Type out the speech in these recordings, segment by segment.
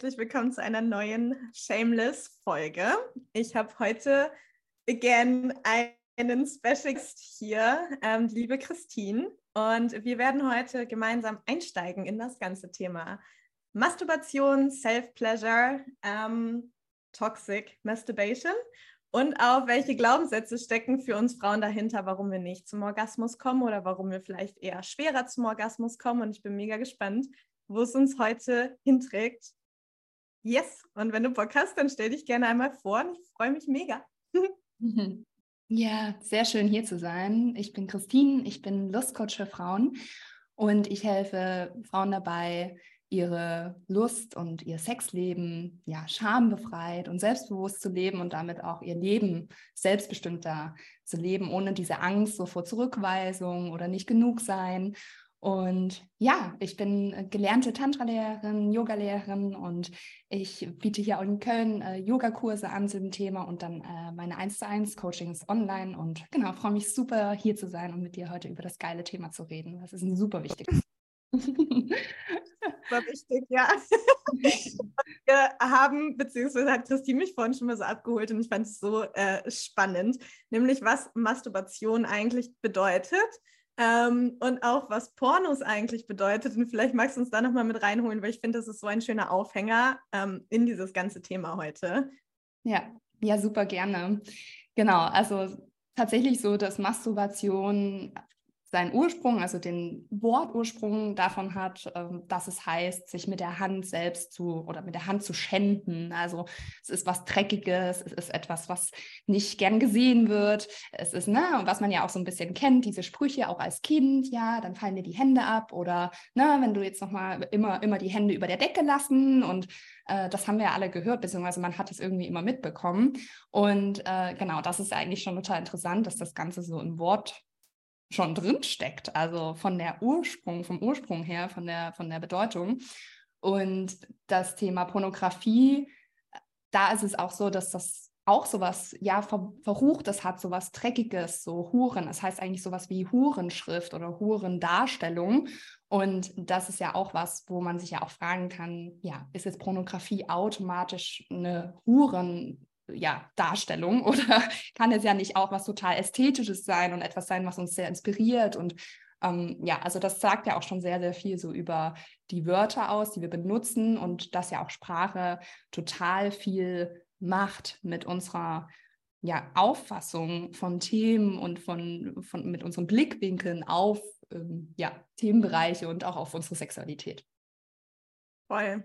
Herzlich willkommen zu einer neuen Shameless-Folge. Ich habe heute again einen Specialist hier, ähm, liebe Christine, und wir werden heute gemeinsam einsteigen in das ganze Thema Masturbation, Self-Pleasure, ähm, Toxic Masturbation und auch welche Glaubenssätze stecken für uns Frauen dahinter, warum wir nicht zum Orgasmus kommen oder warum wir vielleicht eher schwerer zum Orgasmus kommen. Und ich bin mega gespannt, wo es uns heute hinträgt. Yes, und wenn du Bock hast, dann stell dich gerne einmal vor und ich freue mich mega. Ja, sehr schön hier zu sein. Ich bin Christine, ich bin Lustcoach für Frauen und ich helfe Frauen dabei, ihre Lust und ihr Sexleben ja schambefreit und selbstbewusst zu leben und damit auch ihr Leben selbstbestimmter zu leben, ohne diese Angst so vor Zurückweisung oder nicht genug sein und ja, ich bin gelernte Tantra-Lehrerin, Yoga-Lehrerin und ich biete hier auch in Köln äh, Yogakurse an zu dem Thema und dann äh, meine 1 zu 1 Coachings online und genau, freue mich super hier zu sein und mit dir heute über das geile Thema zu reden. Das ist ein super wichtiges. Super wichtig, ja. Wir haben, beziehungsweise hat Christine mich vorhin schon mal so abgeholt und ich fand es so äh, spannend, nämlich was Masturbation eigentlich bedeutet ähm, und auch was Pornos eigentlich bedeutet. Und vielleicht magst du uns da nochmal mit reinholen, weil ich finde, das ist so ein schöner Aufhänger ähm, in dieses ganze Thema heute. Ja, ja, super gerne. Genau, also tatsächlich so, dass Masturbation seinen Ursprung, also den Wortursprung davon hat, ähm, dass es heißt, sich mit der Hand selbst zu oder mit der Hand zu schänden. Also es ist was Dreckiges, es ist etwas, was nicht gern gesehen wird. Es ist, ne, was man ja auch so ein bisschen kennt, diese Sprüche auch als Kind, ja, dann fallen dir die Hände ab oder ne, wenn du jetzt nochmal immer, immer die Hände über der Decke lassen und äh, das haben wir ja alle gehört, beziehungsweise man hat es irgendwie immer mitbekommen. Und äh, genau, das ist eigentlich schon total interessant, dass das Ganze so im Wort schon drin steckt, also von der Ursprung, vom Ursprung her, von der, von der Bedeutung. Und das Thema Pornografie, da ist es auch so, dass das auch sowas, ja, ver verruchtes hat, sowas Dreckiges, so Huren. Das heißt eigentlich sowas wie Hurenschrift oder Hurendarstellung. Und das ist ja auch was, wo man sich ja auch fragen kann, ja, ist jetzt Pornografie automatisch eine Huren, ja, Darstellung oder kann es ja nicht auch was total Ästhetisches sein und etwas sein, was uns sehr inspiriert und ähm, ja, also das sagt ja auch schon sehr, sehr viel so über die Wörter aus, die wir benutzen und dass ja auch Sprache total viel macht mit unserer ja, Auffassung von Themen und von, von mit unseren Blickwinkeln auf ähm, ja, Themenbereiche und auch auf unsere Sexualität. Voll.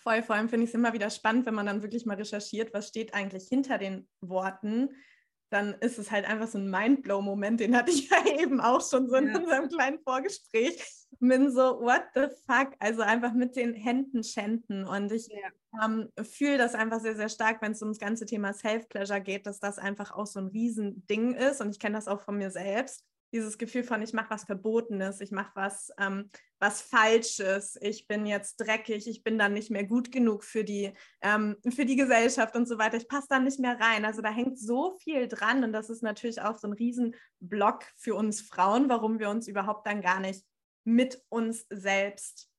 Voll, vor allem finde ich es immer wieder spannend, wenn man dann wirklich mal recherchiert, was steht eigentlich hinter den Worten. Dann ist es halt einfach so ein Mindblow-Moment, den hatte ich ja eben auch schon so in ja. unserem kleinen Vorgespräch. Bin so, what the fuck? Also einfach mit den Händen schänden. Und ich ja. ähm, fühle das einfach sehr, sehr stark, wenn es ums ganze Thema Self-Pleasure geht, dass das einfach auch so ein Riesending ist. Und ich kenne das auch von mir selbst dieses Gefühl von, ich mache was Verbotenes, ich mache was, ähm, was Falsches, ich bin jetzt dreckig, ich bin dann nicht mehr gut genug für die, ähm, für die Gesellschaft und so weiter, ich passe da nicht mehr rein. Also da hängt so viel dran und das ist natürlich auch so ein Riesenblock für uns Frauen, warum wir uns überhaupt dann gar nicht mit uns selbst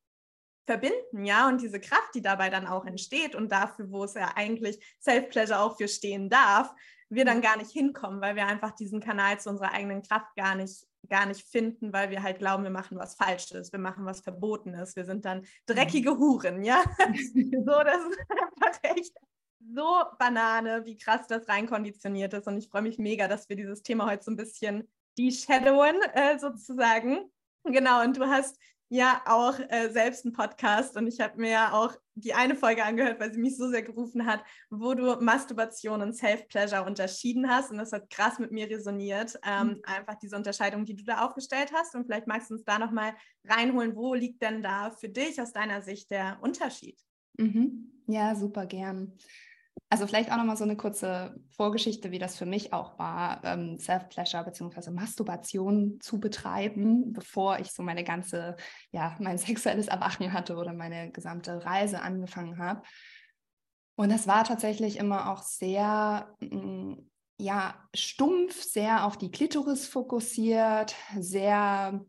verbinden, ja, und diese Kraft, die dabei dann auch entsteht und dafür, wo es ja eigentlich Self-Pleasure auch für stehen darf, wir dann gar nicht hinkommen, weil wir einfach diesen Kanal zu unserer eigenen Kraft gar nicht, gar nicht finden, weil wir halt glauben, wir machen was Falsches, wir machen was Verbotenes, wir sind dann dreckige Huren, ja. so, das ist einfach echt so Banane, wie krass das reinkonditioniert ist. Und ich freue mich mega, dass wir dieses Thema heute so ein bisschen de-shadowen, äh, sozusagen. Genau, und du hast ja auch äh, selbst einen Podcast und ich habe mir ja auch die eine Folge angehört, weil sie mich so sehr gerufen hat, wo du Masturbation und Self-Pleasure unterschieden hast und das hat krass mit mir resoniert. Ähm, mhm. Einfach diese Unterscheidung, die du da aufgestellt hast und vielleicht magst du uns da nochmal reinholen, wo liegt denn da für dich aus deiner Sicht der Unterschied? Mhm. Ja, super gern. Also vielleicht auch nochmal so eine kurze Vorgeschichte, wie das für mich auch war, ähm, Self-Pleasure bzw. Masturbation zu betreiben, bevor ich so meine ganze, ja, mein sexuelles Erwachen hatte oder meine gesamte Reise angefangen habe. Und das war tatsächlich immer auch sehr, mm, ja, stumpf, sehr auf die Klitoris fokussiert, sehr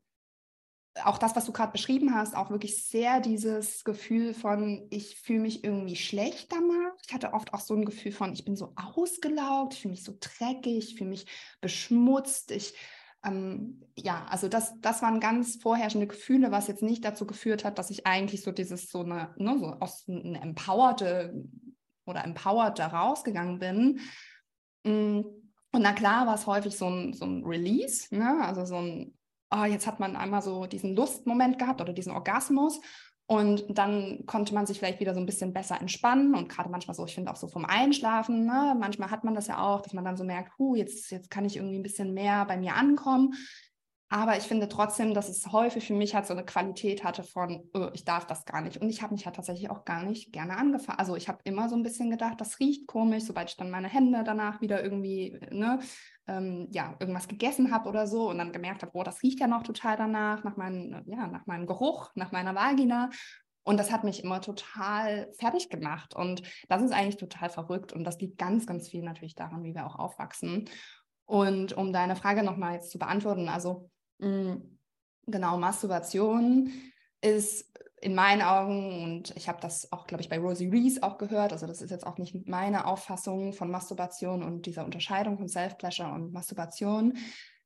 auch das, was du gerade beschrieben hast, auch wirklich sehr dieses Gefühl von, ich fühle mich irgendwie schlecht danach. Ich hatte oft auch so ein Gefühl von, ich bin so ausgelaugt, ich fühle mich so dreckig, ich fühle mich beschmutzt. Ich, ähm, ja, also das, das waren ganz vorherrschende Gefühle, was jetzt nicht dazu geführt hat, dass ich eigentlich so dieses, so eine, ne, so aus einer empowerte oder empowered da rausgegangen bin. Mm, und na klar war es häufig so ein, so ein Release, ne? also so ein oh, jetzt hat man einmal so diesen Lustmoment gehabt oder diesen Orgasmus. Und dann konnte man sich vielleicht wieder so ein bisschen besser entspannen und gerade manchmal so, ich finde auch so vom Einschlafen, ne, manchmal hat man das ja auch, dass man dann so merkt, huh, jetzt, jetzt kann ich irgendwie ein bisschen mehr bei mir ankommen. Aber ich finde trotzdem, dass es häufig für mich halt so eine Qualität hatte von, oh, ich darf das gar nicht. Und ich habe mich halt tatsächlich auch gar nicht gerne angefangen. Also ich habe immer so ein bisschen gedacht, das riecht komisch, sobald ich dann meine Hände danach wieder irgendwie, ne, ähm, ja, irgendwas gegessen habe oder so und dann gemerkt habe, oh, das riecht ja noch total danach, nach, meinem, ja, nach meinem Geruch, nach meiner Vagina. Und das hat mich immer total fertig gemacht. Und das ist eigentlich total verrückt. Und das liegt ganz, ganz viel natürlich daran, wie wir auch aufwachsen. Und um deine Frage nochmal jetzt zu beantworten, also mh, mm, genau, Masturbation ist in meinen Augen, und ich habe das auch, glaube ich, bei Rosie Rees auch gehört, also das ist jetzt auch nicht meine Auffassung von Masturbation und dieser Unterscheidung von Self-Pleasure und Masturbation,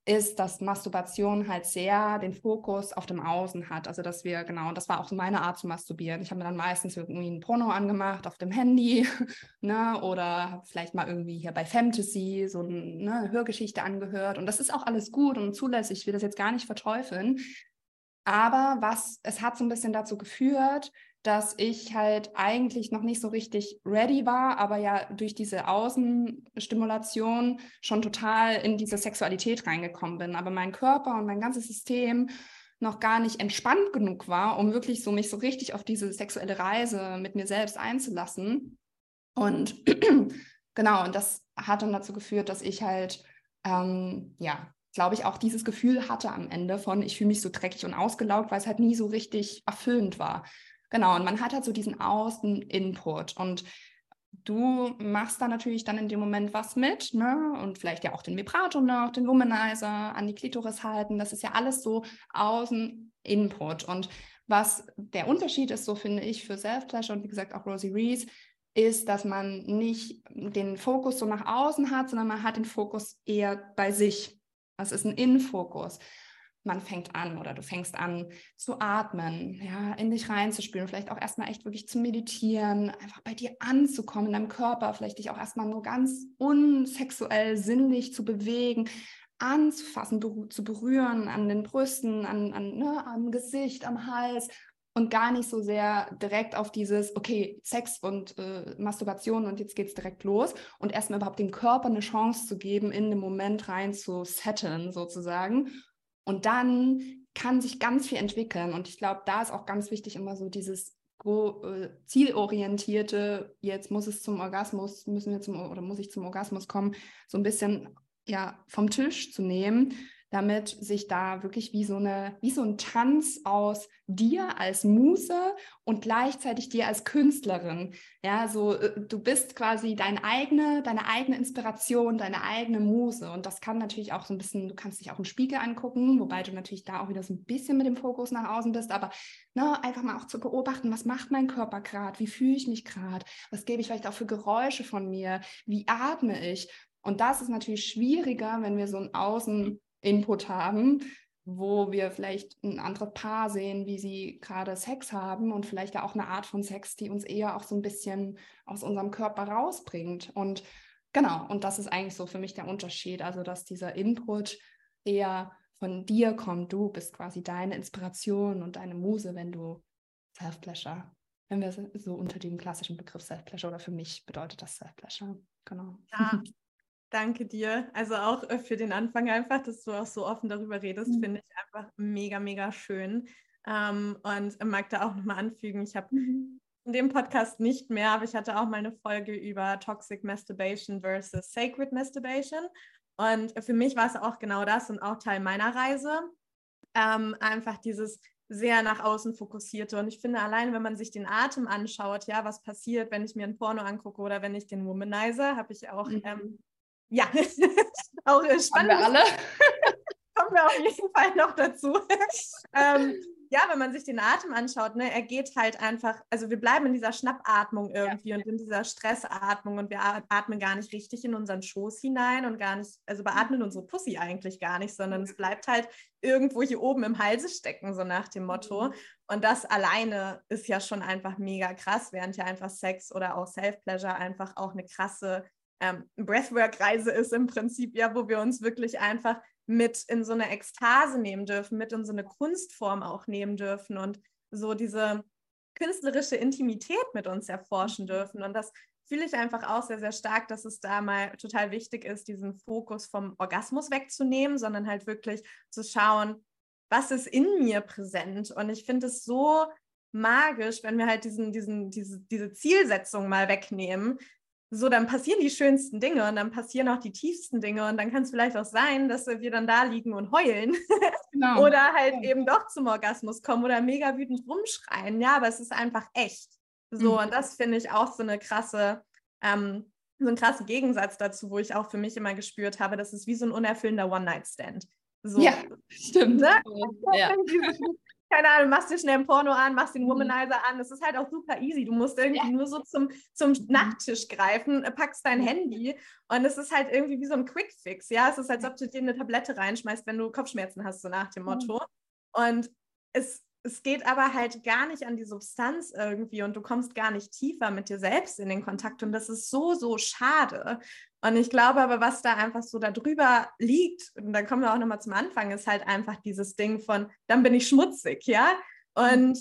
ist, dass Masturbation halt sehr den Fokus auf dem Außen hat. Also dass wir, genau, das war auch so meine Art zu masturbieren. Ich habe mir dann meistens irgendwie ein Porno angemacht auf dem Handy, ne, oder vielleicht mal irgendwie hier bei Fantasy so ne, eine Hörgeschichte angehört. Und das ist auch alles gut und zulässig. Ich will das jetzt gar nicht verteufeln. Aber was, es hat so ein bisschen dazu geführt, dass ich halt eigentlich noch nicht so richtig ready war, aber ja durch diese Außenstimulation schon total in diese Sexualität reingekommen bin. Aber mein Körper und mein ganzes System noch gar nicht entspannt genug war, um wirklich so mich so richtig auf diese sexuelle Reise mit mir selbst einzulassen. Und genau, und das hat dann dazu geführt, dass ich halt ähm, ja glaube ich, auch dieses Gefühl hatte am Ende von, ich fühle mich so dreckig und ausgelaugt, weil es halt nie so richtig erfüllend war. Genau, und man hat halt so diesen Außen-Input und du machst da natürlich dann in dem Moment was mit, ne? Und vielleicht ja auch den Vibrato noch, den Womanizer, an die Klitoris halten. Das ist ja alles so Außen-Input. Und was der Unterschied ist, so finde ich, für Self-Pleasure und wie gesagt auch Rosie Rees, ist, dass man nicht den Fokus so nach außen hat, sondern man hat den Fokus eher bei sich. Es ist ein Innenfokus. Man fängt an oder du fängst an zu atmen, ja, in dich reinzuspüren, vielleicht auch erstmal echt wirklich zu meditieren, einfach bei dir anzukommen, in deinem Körper, vielleicht dich auch erstmal nur ganz unsexuell, sinnlich zu bewegen, anzufassen, zu berühren an den Brüsten, an, an, ne, am Gesicht, am Hals und gar nicht so sehr direkt auf dieses, okay, Sex und äh, Masturbation und jetzt geht's direkt los und erstmal überhaupt dem Körper eine Chance zu geben, in den Moment rein zu setteln sozusagen. Und dann kann sich ganz viel entwickeln. Und ich glaube, da ist auch ganz wichtig immer so dieses äh, zielorientierte, jetzt muss es zum Orgasmus, müssen wir zum oder muss ich zum Orgasmus kommen, so ein bisschen ja vom Tisch zu nehmen damit sich da wirklich wie so, eine, wie so ein Tanz aus dir als Muse und gleichzeitig dir als Künstlerin. Ja, so äh, du bist quasi deine eigene, deine eigene Inspiration, deine eigene Muse. Und das kann natürlich auch so ein bisschen, du kannst dich auch im Spiegel angucken, wobei du natürlich da auch wieder so ein bisschen mit dem Fokus nach außen bist, aber ne, einfach mal auch zu beobachten, was macht mein Körper gerade, wie fühle ich mich gerade, was gebe ich vielleicht auch für Geräusche von mir, wie atme ich. Und das ist natürlich schwieriger, wenn wir so ein Außen Input haben, wo wir vielleicht ein anderes Paar sehen, wie sie gerade Sex haben und vielleicht auch eine Art von Sex, die uns eher auch so ein bisschen aus unserem Körper rausbringt. Und genau, und das ist eigentlich so für mich der Unterschied, also dass dieser Input eher von dir kommt. Du bist quasi deine Inspiration und deine Muse, wenn du Self-Pleasure, wenn wir so unter dem klassischen Begriff Self-Pleasure oder für mich bedeutet das Self-Pleasure. Genau. Ja, Danke dir. Also auch äh, für den Anfang einfach, dass du auch so offen darüber redest, mhm. finde ich einfach mega, mega schön. Ähm, und mag da auch nochmal anfügen, ich habe mhm. in dem Podcast nicht mehr, aber ich hatte auch mal eine Folge über Toxic Masturbation versus Sacred Masturbation. Und für mich war es auch genau das und auch Teil meiner Reise. Ähm, einfach dieses sehr nach außen fokussierte. Und ich finde, allein wenn man sich den Atem anschaut, ja, was passiert, wenn ich mir ein Porno angucke oder wenn ich den Womanizer, habe ich auch mhm. ähm, ja, auch spannend. Haben wir alle? Kommen wir auf jeden Fall noch dazu. ähm, ja, wenn man sich den Atem anschaut, ne, er geht halt einfach, also wir bleiben in dieser Schnappatmung irgendwie ja. und in dieser Stressatmung und wir atmen gar nicht richtig in unseren Schoß hinein und gar nicht, also beatmen unsere Pussy eigentlich gar nicht, sondern es bleibt halt irgendwo hier oben im Halse stecken, so nach dem Motto. Mhm. Und das alleine ist ja schon einfach mega krass, während ja einfach Sex oder auch Self-Pleasure einfach auch eine krasse ähm, Breathwork-Reise ist im Prinzip, ja, wo wir uns wirklich einfach mit in so eine Ekstase nehmen dürfen, mit in so eine Kunstform auch nehmen dürfen und so diese künstlerische Intimität mit uns erforschen mhm. dürfen. Und das fühle ich einfach auch sehr, sehr stark, dass es da mal total wichtig ist, diesen Fokus vom Orgasmus wegzunehmen, sondern halt wirklich zu schauen, was ist in mir präsent. Und ich finde es so magisch, wenn wir halt diesen, diesen, diese, diese Zielsetzung mal wegnehmen, so, dann passieren die schönsten Dinge und dann passieren auch die tiefsten Dinge und dann kann es vielleicht auch sein, dass wir dann da liegen und heulen genau. oder halt ja. eben doch zum Orgasmus kommen oder mega wütend rumschreien. Ja, aber es ist einfach echt. So, mhm. und das finde ich auch so eine krasse, ähm, so ein krasser Gegensatz dazu, wo ich auch für mich immer gespürt habe, das ist wie so ein unerfüllender One-Night-Stand. So, ja, stimmt. Ne? Ja keine Ahnung, machst dir schnell ein Porno an, machst den mhm. Womanizer an. Das ist halt auch super easy. Du musst irgendwie ja. nur so zum, zum mhm. Nachttisch greifen, äh, packst dein Handy und es ist halt irgendwie wie so ein Quick-Fix. Ja, es ist, als ob du dir eine Tablette reinschmeißt, wenn du Kopfschmerzen hast, so nach dem mhm. Motto. Und es, es geht aber halt gar nicht an die Substanz irgendwie und du kommst gar nicht tiefer mit dir selbst in den Kontakt und das ist so, so schade. Und ich glaube aber, was da einfach so darüber liegt, und da kommen wir auch nochmal zum Anfang, ist halt einfach dieses Ding von, dann bin ich schmutzig, ja? Und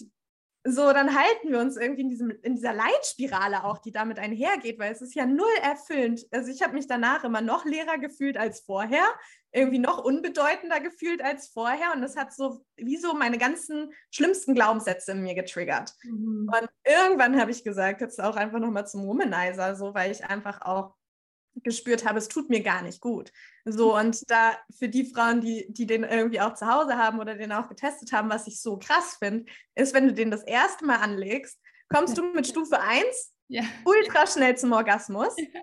so, dann halten wir uns irgendwie in, diesem, in dieser Leitspirale auch, die damit einhergeht, weil es ist ja null erfüllend. Also ich habe mich danach immer noch leerer gefühlt als vorher, irgendwie noch unbedeutender gefühlt als vorher und das hat so wie so meine ganzen schlimmsten Glaubenssätze in mir getriggert. Mhm. Und irgendwann habe ich gesagt, jetzt auch einfach nochmal zum Womanizer, so, weil ich einfach auch gespürt habe, es tut mir gar nicht gut. So, und da für die Frauen, die, die den irgendwie auch zu Hause haben oder den auch getestet haben, was ich so krass finde, ist, wenn du den das erste Mal anlegst, kommst du mit Stufe 1 ja. ultra schnell zum Orgasmus. Ja.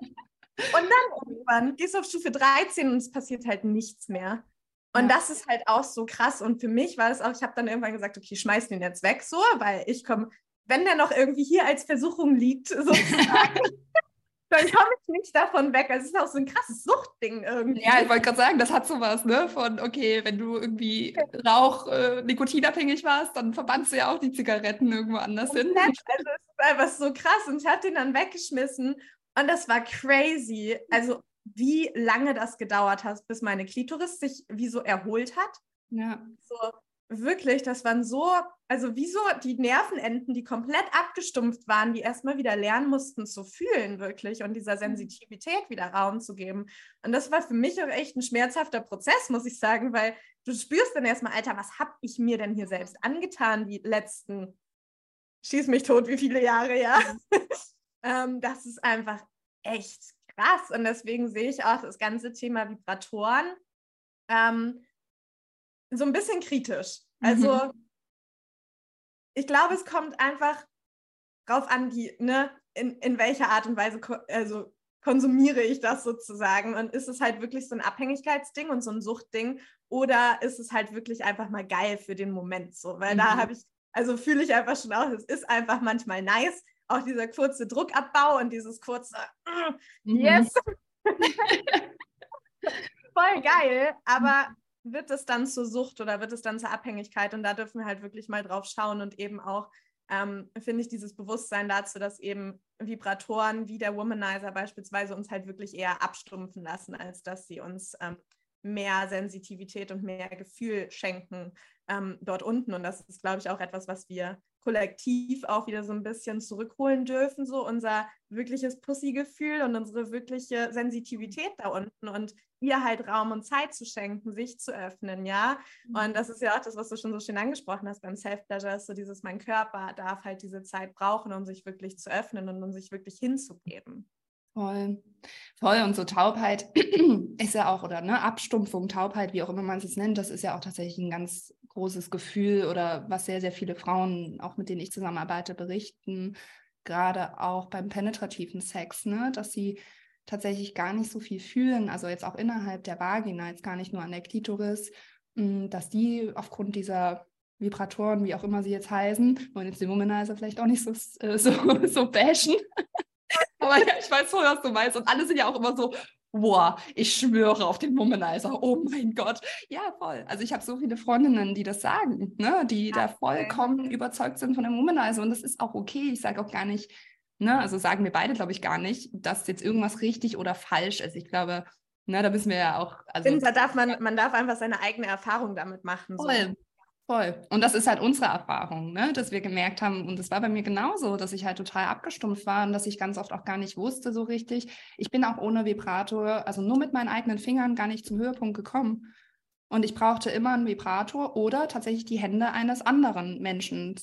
Und dann irgendwann gehst du auf Stufe 13 und es passiert halt nichts mehr. Und ja. das ist halt auch so krass. Und für mich war es auch, ich habe dann irgendwann gesagt, okay, schmeiß den jetzt weg, so, weil ich komme, wenn der noch irgendwie hier als Versuchung liegt, sozusagen, dann komme ich nicht davon weg. Also es ist auch so ein krasses Suchtding irgendwie. Ja, ich wollte gerade sagen, das hat sowas, ne? Von, okay, wenn du irgendwie Rauch, äh, nikotinabhängig warst, dann verbannst du ja auch die Zigaretten irgendwo anders hin. Also es ist einfach so krass. Und ich hatte ihn dann weggeschmissen und das war crazy. Also wie lange das gedauert hat, bis meine Klitoris sich wie so erholt hat. Ja. So, wirklich, das waren so, also wie so die Nervenenden, die komplett abgestumpft waren, die erstmal wieder lernen mussten zu fühlen, wirklich, und dieser mhm. Sensitivität wieder Raum zu geben. Und das war für mich auch echt ein schmerzhafter Prozess, muss ich sagen, weil du spürst dann erstmal, Alter, was habe ich mir denn hier selbst angetan, die letzten, schieß mich tot, wie viele Jahre, ja. ähm, das ist einfach echt krass. Und deswegen sehe ich auch das ganze Thema Vibratoren. Ähm, so ein bisschen kritisch. Also mhm. ich glaube, es kommt einfach drauf an, die, ne, in, in welcher Art und Weise also konsumiere ich das sozusagen und ist es halt wirklich so ein Abhängigkeitsding und so ein Suchtding oder ist es halt wirklich einfach mal geil für den Moment so, weil mhm. da habe ich, also fühle ich einfach schon auch, es ist einfach manchmal nice, auch dieser kurze Druckabbau und dieses kurze mhm. Yes. Voll geil, aber wird es dann zur Sucht oder wird es dann zur Abhängigkeit? Und da dürfen wir halt wirklich mal drauf schauen und eben auch, ähm, finde ich, dieses Bewusstsein dazu, dass eben Vibratoren wie der Womanizer beispielsweise uns halt wirklich eher abstumpfen lassen, als dass sie uns ähm, mehr Sensitivität und mehr Gefühl schenken ähm, dort unten. Und das ist, glaube ich, auch etwas, was wir kollektiv auch wieder so ein bisschen zurückholen dürfen, so unser wirkliches Pussy-Gefühl und unsere wirkliche Sensitivität da unten und ihr halt Raum und Zeit zu schenken, sich zu öffnen, ja. Und mhm. das ist ja auch das, was du schon so schön angesprochen hast beim Self-Pleasure, ist so dieses, mein Körper darf halt diese Zeit brauchen, um sich wirklich zu öffnen und um sich wirklich hinzugeben. Voll. Voll. Und so Taubheit ist ja auch, oder ne, Abstumpfung, Taubheit, wie auch immer man es nennt, das ist ja auch tatsächlich ein ganz großes Gefühl oder was sehr, sehr viele Frauen, auch mit denen ich zusammenarbeite, berichten, gerade auch beim penetrativen Sex, ne, dass sie tatsächlich gar nicht so viel fühlen, also jetzt auch innerhalb der Vagina, jetzt gar nicht nur an der Klitoris mm, dass die aufgrund dieser Vibratoren, wie auch immer sie jetzt heißen, wollen jetzt den Womanizer vielleicht auch nicht so, äh, so, so bashen. Aber ja, ich weiß voll, was du meinst. Und alle sind ja auch immer so, boah, ich schwöre auf den Womanizer. Oh mein Gott. Ja, voll. Also ich habe so viele Freundinnen, die das sagen, ne? die ja, da vollkommen okay. überzeugt sind von dem Womanizer. Und das ist auch okay. Ich sage auch gar nicht, ne, also sagen wir beide, glaube ich, gar nicht, dass jetzt irgendwas richtig oder falsch ist. Ich glaube, ne, da müssen wir ja auch. Also, finde, da darf man, man darf einfach seine eigene Erfahrung damit machen. Voll. So. Voll. Und das ist halt unsere Erfahrung, ne? dass wir gemerkt haben, und es war bei mir genauso, dass ich halt total abgestumpft war und dass ich ganz oft auch gar nicht wusste so richtig. Ich bin auch ohne Vibrator, also nur mit meinen eigenen Fingern gar nicht zum Höhepunkt gekommen. Und ich brauchte immer einen Vibrator oder tatsächlich die Hände eines anderen Menschen.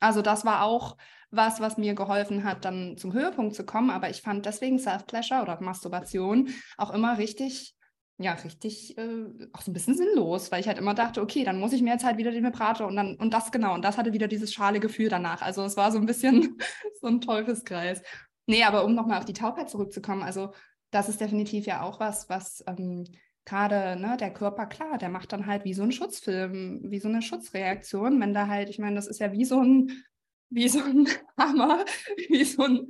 Also das war auch was, was mir geholfen hat, dann zum Höhepunkt zu kommen. Aber ich fand deswegen Self-Pleasure oder Masturbation auch immer richtig ja, richtig äh, auch so ein bisschen sinnlos, weil ich halt immer dachte, okay, dann muss ich mir jetzt halt wieder den Vibrator und dann, und das genau, und das hatte wieder dieses schale Gefühl danach. Also es war so ein bisschen so ein Teufelskreis. Nee, aber um nochmal auf die Taubheit zurückzukommen, also das ist definitiv ja auch was, was ähm, gerade, ne, der Körper, klar, der macht dann halt wie so ein Schutzfilm, wie so eine Schutzreaktion, wenn da halt, ich meine, das ist ja wie so ein wie so ein Hammer, wie so ein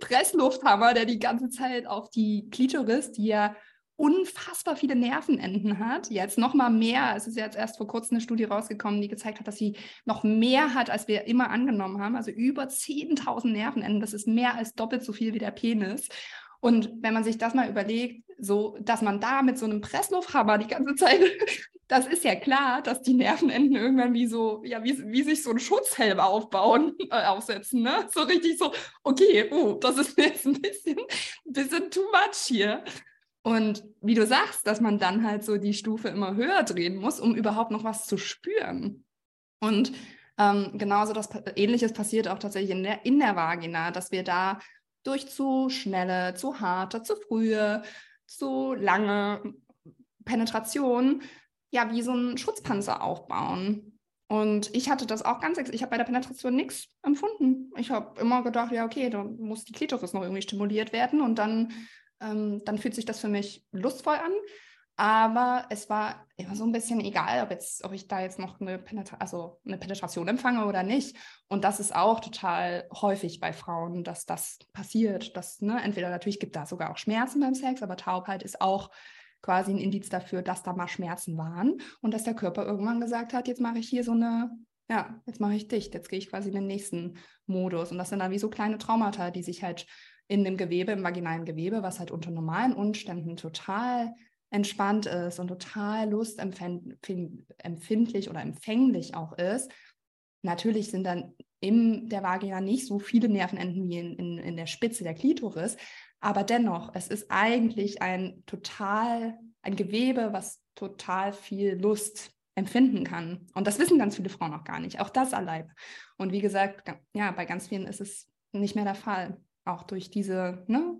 Presslufthammer, der die ganze Zeit auf die Klitoris, die ja unfassbar viele Nervenenden hat. Jetzt noch mal mehr. Es ist jetzt erst vor kurzem eine Studie rausgekommen, die gezeigt hat, dass sie noch mehr hat, als wir immer angenommen haben. Also über 10.000 Nervenenden. Das ist mehr als doppelt so viel wie der Penis. Und wenn man sich das mal überlegt, so, dass man da mit so einem Presslufthammer die ganze Zeit, das ist ja klar, dass die Nervenenden irgendwann wie so, ja, wie, wie sich so ein Schutzhelm aufbauen, äh, aufsetzen, ne? So richtig so, okay, oh, das ist jetzt ein bisschen, bisschen too much hier. Und wie du sagst, dass man dann halt so die Stufe immer höher drehen muss, um überhaupt noch was zu spüren. Und ähm, genauso das Ähnliches passiert auch tatsächlich in der, in der Vagina, dass wir da durch zu schnelle, zu harte, zu frühe, zu lange Penetration ja wie so einen Schutzpanzer aufbauen. Und ich hatte das auch ganz, ich habe bei der Penetration nichts empfunden. Ich habe immer gedacht, ja, okay, da muss die Klitoris noch irgendwie stimuliert werden und dann ähm, dann fühlt sich das für mich lustvoll an. Aber es war immer so ein bisschen egal, ob, jetzt, ob ich da jetzt noch eine, Penetra also eine Penetration empfange oder nicht. Und das ist auch total häufig bei Frauen, dass das passiert. Dass, ne, entweder natürlich gibt da sogar auch Schmerzen beim Sex, aber Taubheit ist auch quasi ein Indiz dafür, dass da mal Schmerzen waren und dass der Körper irgendwann gesagt hat, jetzt mache ich hier so eine, ja, jetzt mache ich dicht, jetzt gehe ich quasi in den nächsten Modus. Und das sind dann wie so kleine Traumata, die sich halt in dem Gewebe, im vaginalen Gewebe, was halt unter normalen Umständen total entspannt ist und total lustempfindlich oder empfänglich auch ist. Natürlich sind dann in der Vagina nicht so viele Nervenenden wie in, in, in der Spitze der Klitoris, aber dennoch, es ist eigentlich ein total, ein Gewebe, was total viel Lust empfinden kann. Und das wissen ganz viele Frauen auch gar nicht, auch das allein. Und wie gesagt, ja, bei ganz vielen ist es nicht mehr der Fall auch durch diese ne,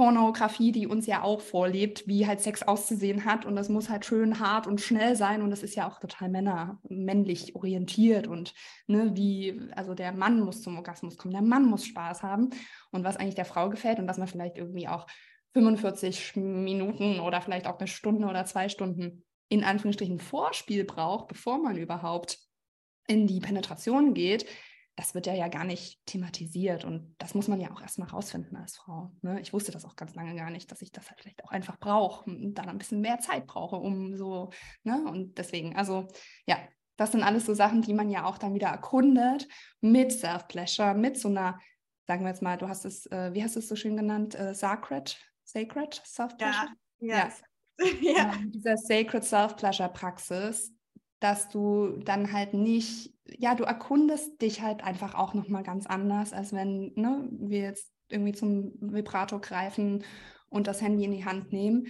Pornografie, die uns ja auch vorlebt, wie halt Sex auszusehen hat. Und das muss halt schön hart und schnell sein. Und das ist ja auch total Männer, männlich orientiert. Und ne, wie, also der Mann muss zum Orgasmus kommen, der Mann muss Spaß haben. Und was eigentlich der Frau gefällt und dass man vielleicht irgendwie auch 45 Minuten oder vielleicht auch eine Stunde oder zwei Stunden in Anführungsstrichen Vorspiel braucht, bevor man überhaupt in die Penetration geht, das wird ja ja gar nicht thematisiert und das muss man ja auch erstmal rausfinden als Frau. Ne? Ich wusste das auch ganz lange gar nicht, dass ich das halt vielleicht auch einfach brauche und dann ein bisschen mehr Zeit brauche, um so, ne? Und deswegen, also ja, das sind alles so Sachen, die man ja auch dann wieder erkundet mit Self-Pleasure, mit so einer, sagen wir jetzt mal, du hast es, äh, wie hast du es so schön genannt, äh, Sacred, Sacred Self-Pleasure? Ja, yes. ja. ja. Dieser Sacred Self-Pleasure-Praxis, dass du dann halt nicht, ja, du erkundest dich halt einfach auch nochmal ganz anders, als wenn ne, wir jetzt irgendwie zum Vibrator greifen und das Handy in die Hand nehmen,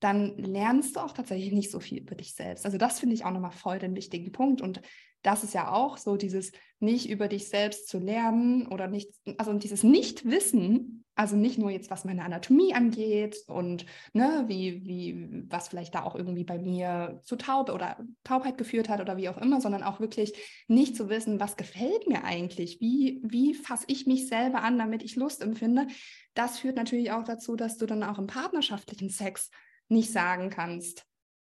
dann lernst du auch tatsächlich nicht so viel über dich selbst. Also das finde ich auch nochmal voll den wichtigen Punkt. Und das ist ja auch so dieses nicht über dich selbst zu lernen oder nicht, also dieses Nichtwissen, also nicht nur jetzt, was meine Anatomie angeht und ne, wie, wie, was vielleicht da auch irgendwie bei mir zu Taube oder Taubheit geführt hat oder wie auch immer, sondern auch wirklich nicht zu wissen, was gefällt mir eigentlich, wie, wie fasse ich mich selber an, damit ich Lust empfinde. Das führt natürlich auch dazu, dass du dann auch im partnerschaftlichen Sex nicht sagen kannst,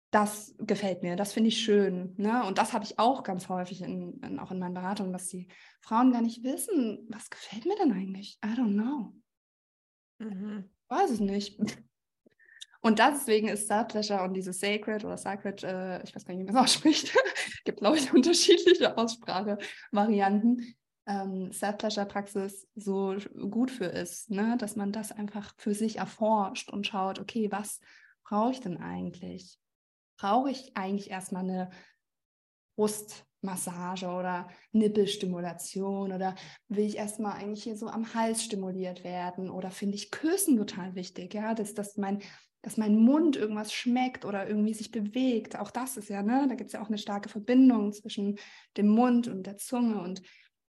das gefällt mir, das finde ich schön. Ne? Und das habe ich auch ganz häufig in, in, auch in meinen Beratungen, dass die Frauen gar nicht wissen, was gefällt mir denn eigentlich? I don't know. Mhm. Weiß es nicht. Und deswegen ist Self-Pleasure und dieses Sacred oder Sacred, äh, ich weiß gar nicht, wie man es ausspricht, gibt, glaube ich, unterschiedliche Aussprachevarianten, ähm, Self-Pleasure-Praxis so gut für ist, ne? dass man das einfach für sich erforscht und schaut, okay, was brauche ich denn eigentlich? Brauche ich eigentlich erstmal eine Brustmassage oder Nippelstimulation oder will ich erstmal eigentlich hier so am Hals stimuliert werden oder finde ich Küssen total wichtig, ja, dass, dass mein dass mein Mund irgendwas schmeckt oder irgendwie sich bewegt. Auch das ist ja, ne, da gibt es ja auch eine starke Verbindung zwischen dem Mund und der Zunge und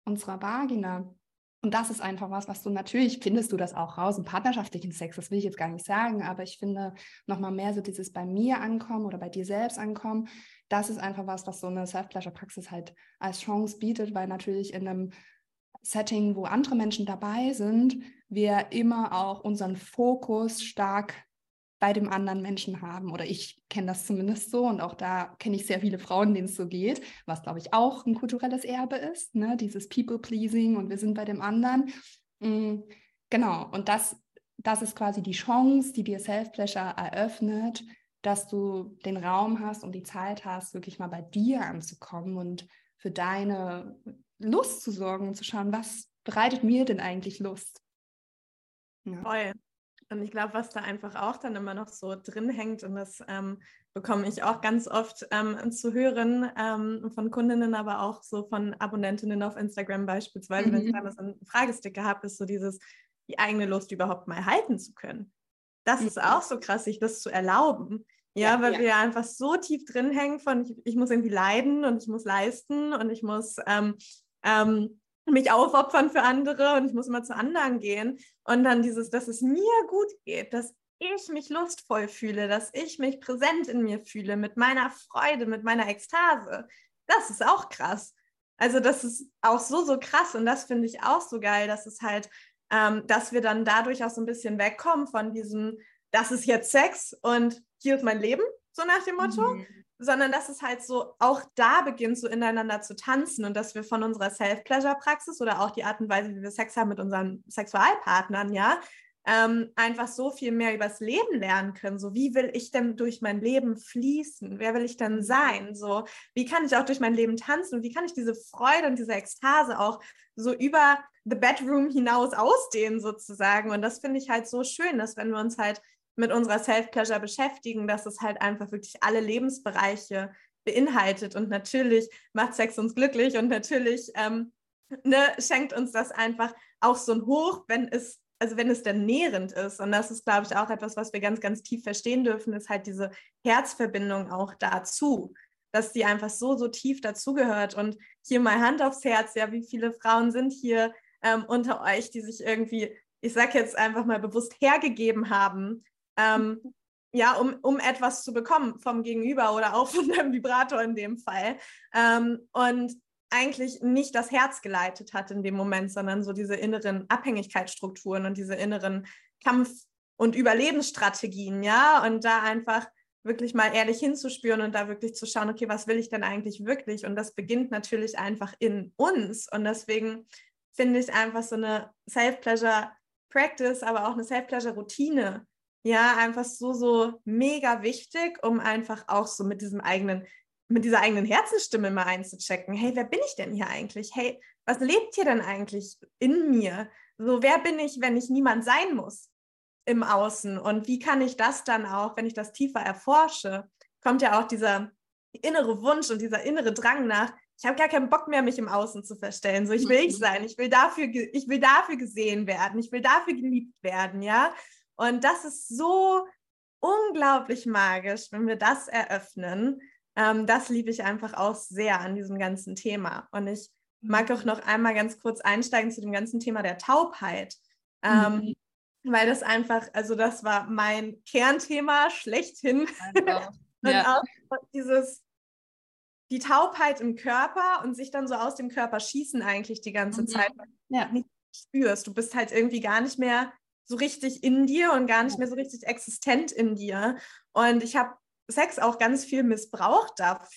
unserer Vagina. Und das ist einfach was, was du natürlich findest du das auch raus. Im partnerschaftlichen Sex, das will ich jetzt gar nicht sagen, aber ich finde nochmal mehr so dieses bei mir ankommen oder bei dir selbst ankommen, das ist einfach was, was so eine Self-Pleasure-Praxis halt als Chance bietet, weil natürlich in einem Setting, wo andere Menschen dabei sind, wir immer auch unseren Fokus stark bei dem anderen Menschen haben. Oder ich kenne das zumindest so und auch da kenne ich sehr viele Frauen, denen es so geht, was glaube ich auch ein kulturelles Erbe ist, ne? dieses People-Pleasing und wir sind bei dem anderen. Mhm. Genau, und das, das ist quasi die Chance, die dir Self-Pleasure eröffnet, dass du den Raum hast und die Zeit hast, wirklich mal bei dir anzukommen und für deine Lust zu sorgen und zu schauen, was bereitet mir denn eigentlich Lust? Ja. Voll. Und ich glaube, was da einfach auch dann immer noch so drin hängt, und das ähm, bekomme ich auch ganz oft ähm, zu hören ähm, von Kundinnen, aber auch so von Abonnentinnen auf Instagram beispielsweise, mhm. wenn ich mhm. dann so einen Fragesticker habe, ist so dieses, die eigene Lust überhaupt mal halten zu können. Das mhm. ist auch so krass, sich das zu erlauben. Ja, ja weil ja. wir einfach so tief drin hängen von, ich, ich, muss irgendwie leiden und ich muss leisten und ich muss ähm, ähm, mich aufopfern für andere und ich muss immer zu anderen gehen. Und dann dieses, dass es mir gut geht, dass ich mich lustvoll fühle, dass ich mich präsent in mir fühle, mit meiner Freude, mit meiner Ekstase. Das ist auch krass. Also das ist auch so, so krass und das finde ich auch so geil, dass es halt, ähm, dass wir dann dadurch auch so ein bisschen wegkommen von diesem, das ist jetzt Sex und hier ist mein Leben, so nach dem Motto, mhm sondern dass es halt so auch da beginnt, so ineinander zu tanzen und dass wir von unserer Self-Pleasure-Praxis oder auch die Art und Weise, wie wir Sex haben mit unseren Sexualpartnern, ja, ähm, einfach so viel mehr übers Leben lernen können. So, wie will ich denn durch mein Leben fließen? Wer will ich denn mhm. sein? So, wie kann ich auch durch mein Leben tanzen und wie kann ich diese Freude und diese Ekstase auch so über the bedroom hinaus ausdehnen sozusagen? Und das finde ich halt so schön, dass wenn wir uns halt mit unserer Self-Pleasure beschäftigen, dass es halt einfach wirklich alle Lebensbereiche beinhaltet. Und natürlich macht Sex uns glücklich und natürlich ähm, ne, schenkt uns das einfach auch so ein Hoch, wenn es, also wenn es dann nährend ist. Und das ist, glaube ich, auch etwas, was wir ganz, ganz tief verstehen dürfen, ist halt diese Herzverbindung auch dazu, dass die einfach so, so tief dazugehört. Und hier mal Hand aufs Herz, ja, wie viele Frauen sind hier ähm, unter euch, die sich irgendwie, ich sage jetzt einfach mal bewusst hergegeben haben ähm, ja, um, um etwas zu bekommen vom Gegenüber oder auch von einem Vibrator in dem Fall. Ähm, und eigentlich nicht das Herz geleitet hat in dem Moment, sondern so diese inneren Abhängigkeitsstrukturen und diese inneren Kampf- und Überlebensstrategien, ja, und da einfach wirklich mal ehrlich hinzuspüren und da wirklich zu schauen, okay, was will ich denn eigentlich wirklich? Und das beginnt natürlich einfach in uns. Und deswegen finde ich einfach so eine Self-Pleasure-Practice, aber auch eine Self-Pleasure-Routine ja, einfach so, so mega wichtig, um einfach auch so mit diesem eigenen, mit dieser eigenen Herzensstimme mal einzuchecken. Hey, wer bin ich denn hier eigentlich? Hey, was lebt hier denn eigentlich in mir? So, wer bin ich, wenn ich niemand sein muss im Außen? Und wie kann ich das dann auch, wenn ich das tiefer erforsche, kommt ja auch dieser innere Wunsch und dieser innere Drang nach, ich habe gar keinen Bock mehr, mich im Außen zu verstellen. So, ich will ich mhm. sein, ich will dafür, ich will dafür gesehen werden, ich will dafür geliebt werden, ja. Und das ist so unglaublich magisch, wenn wir das eröffnen. Ähm, das liebe ich einfach auch sehr an diesem ganzen Thema. Und ich mag auch noch einmal ganz kurz einsteigen zu dem ganzen Thema der Taubheit. Ähm, mhm. Weil das einfach, also das war mein Kernthema schlechthin. Also, und ja. auch dieses, die Taubheit im Körper und sich dann so aus dem Körper schießen eigentlich die ganze mhm. Zeit, weil du ja. nicht spürst. Du bist halt irgendwie gar nicht mehr so richtig in dir und gar nicht mehr so richtig existent in dir. Und ich habe Sex auch ganz viel missbraucht dafür,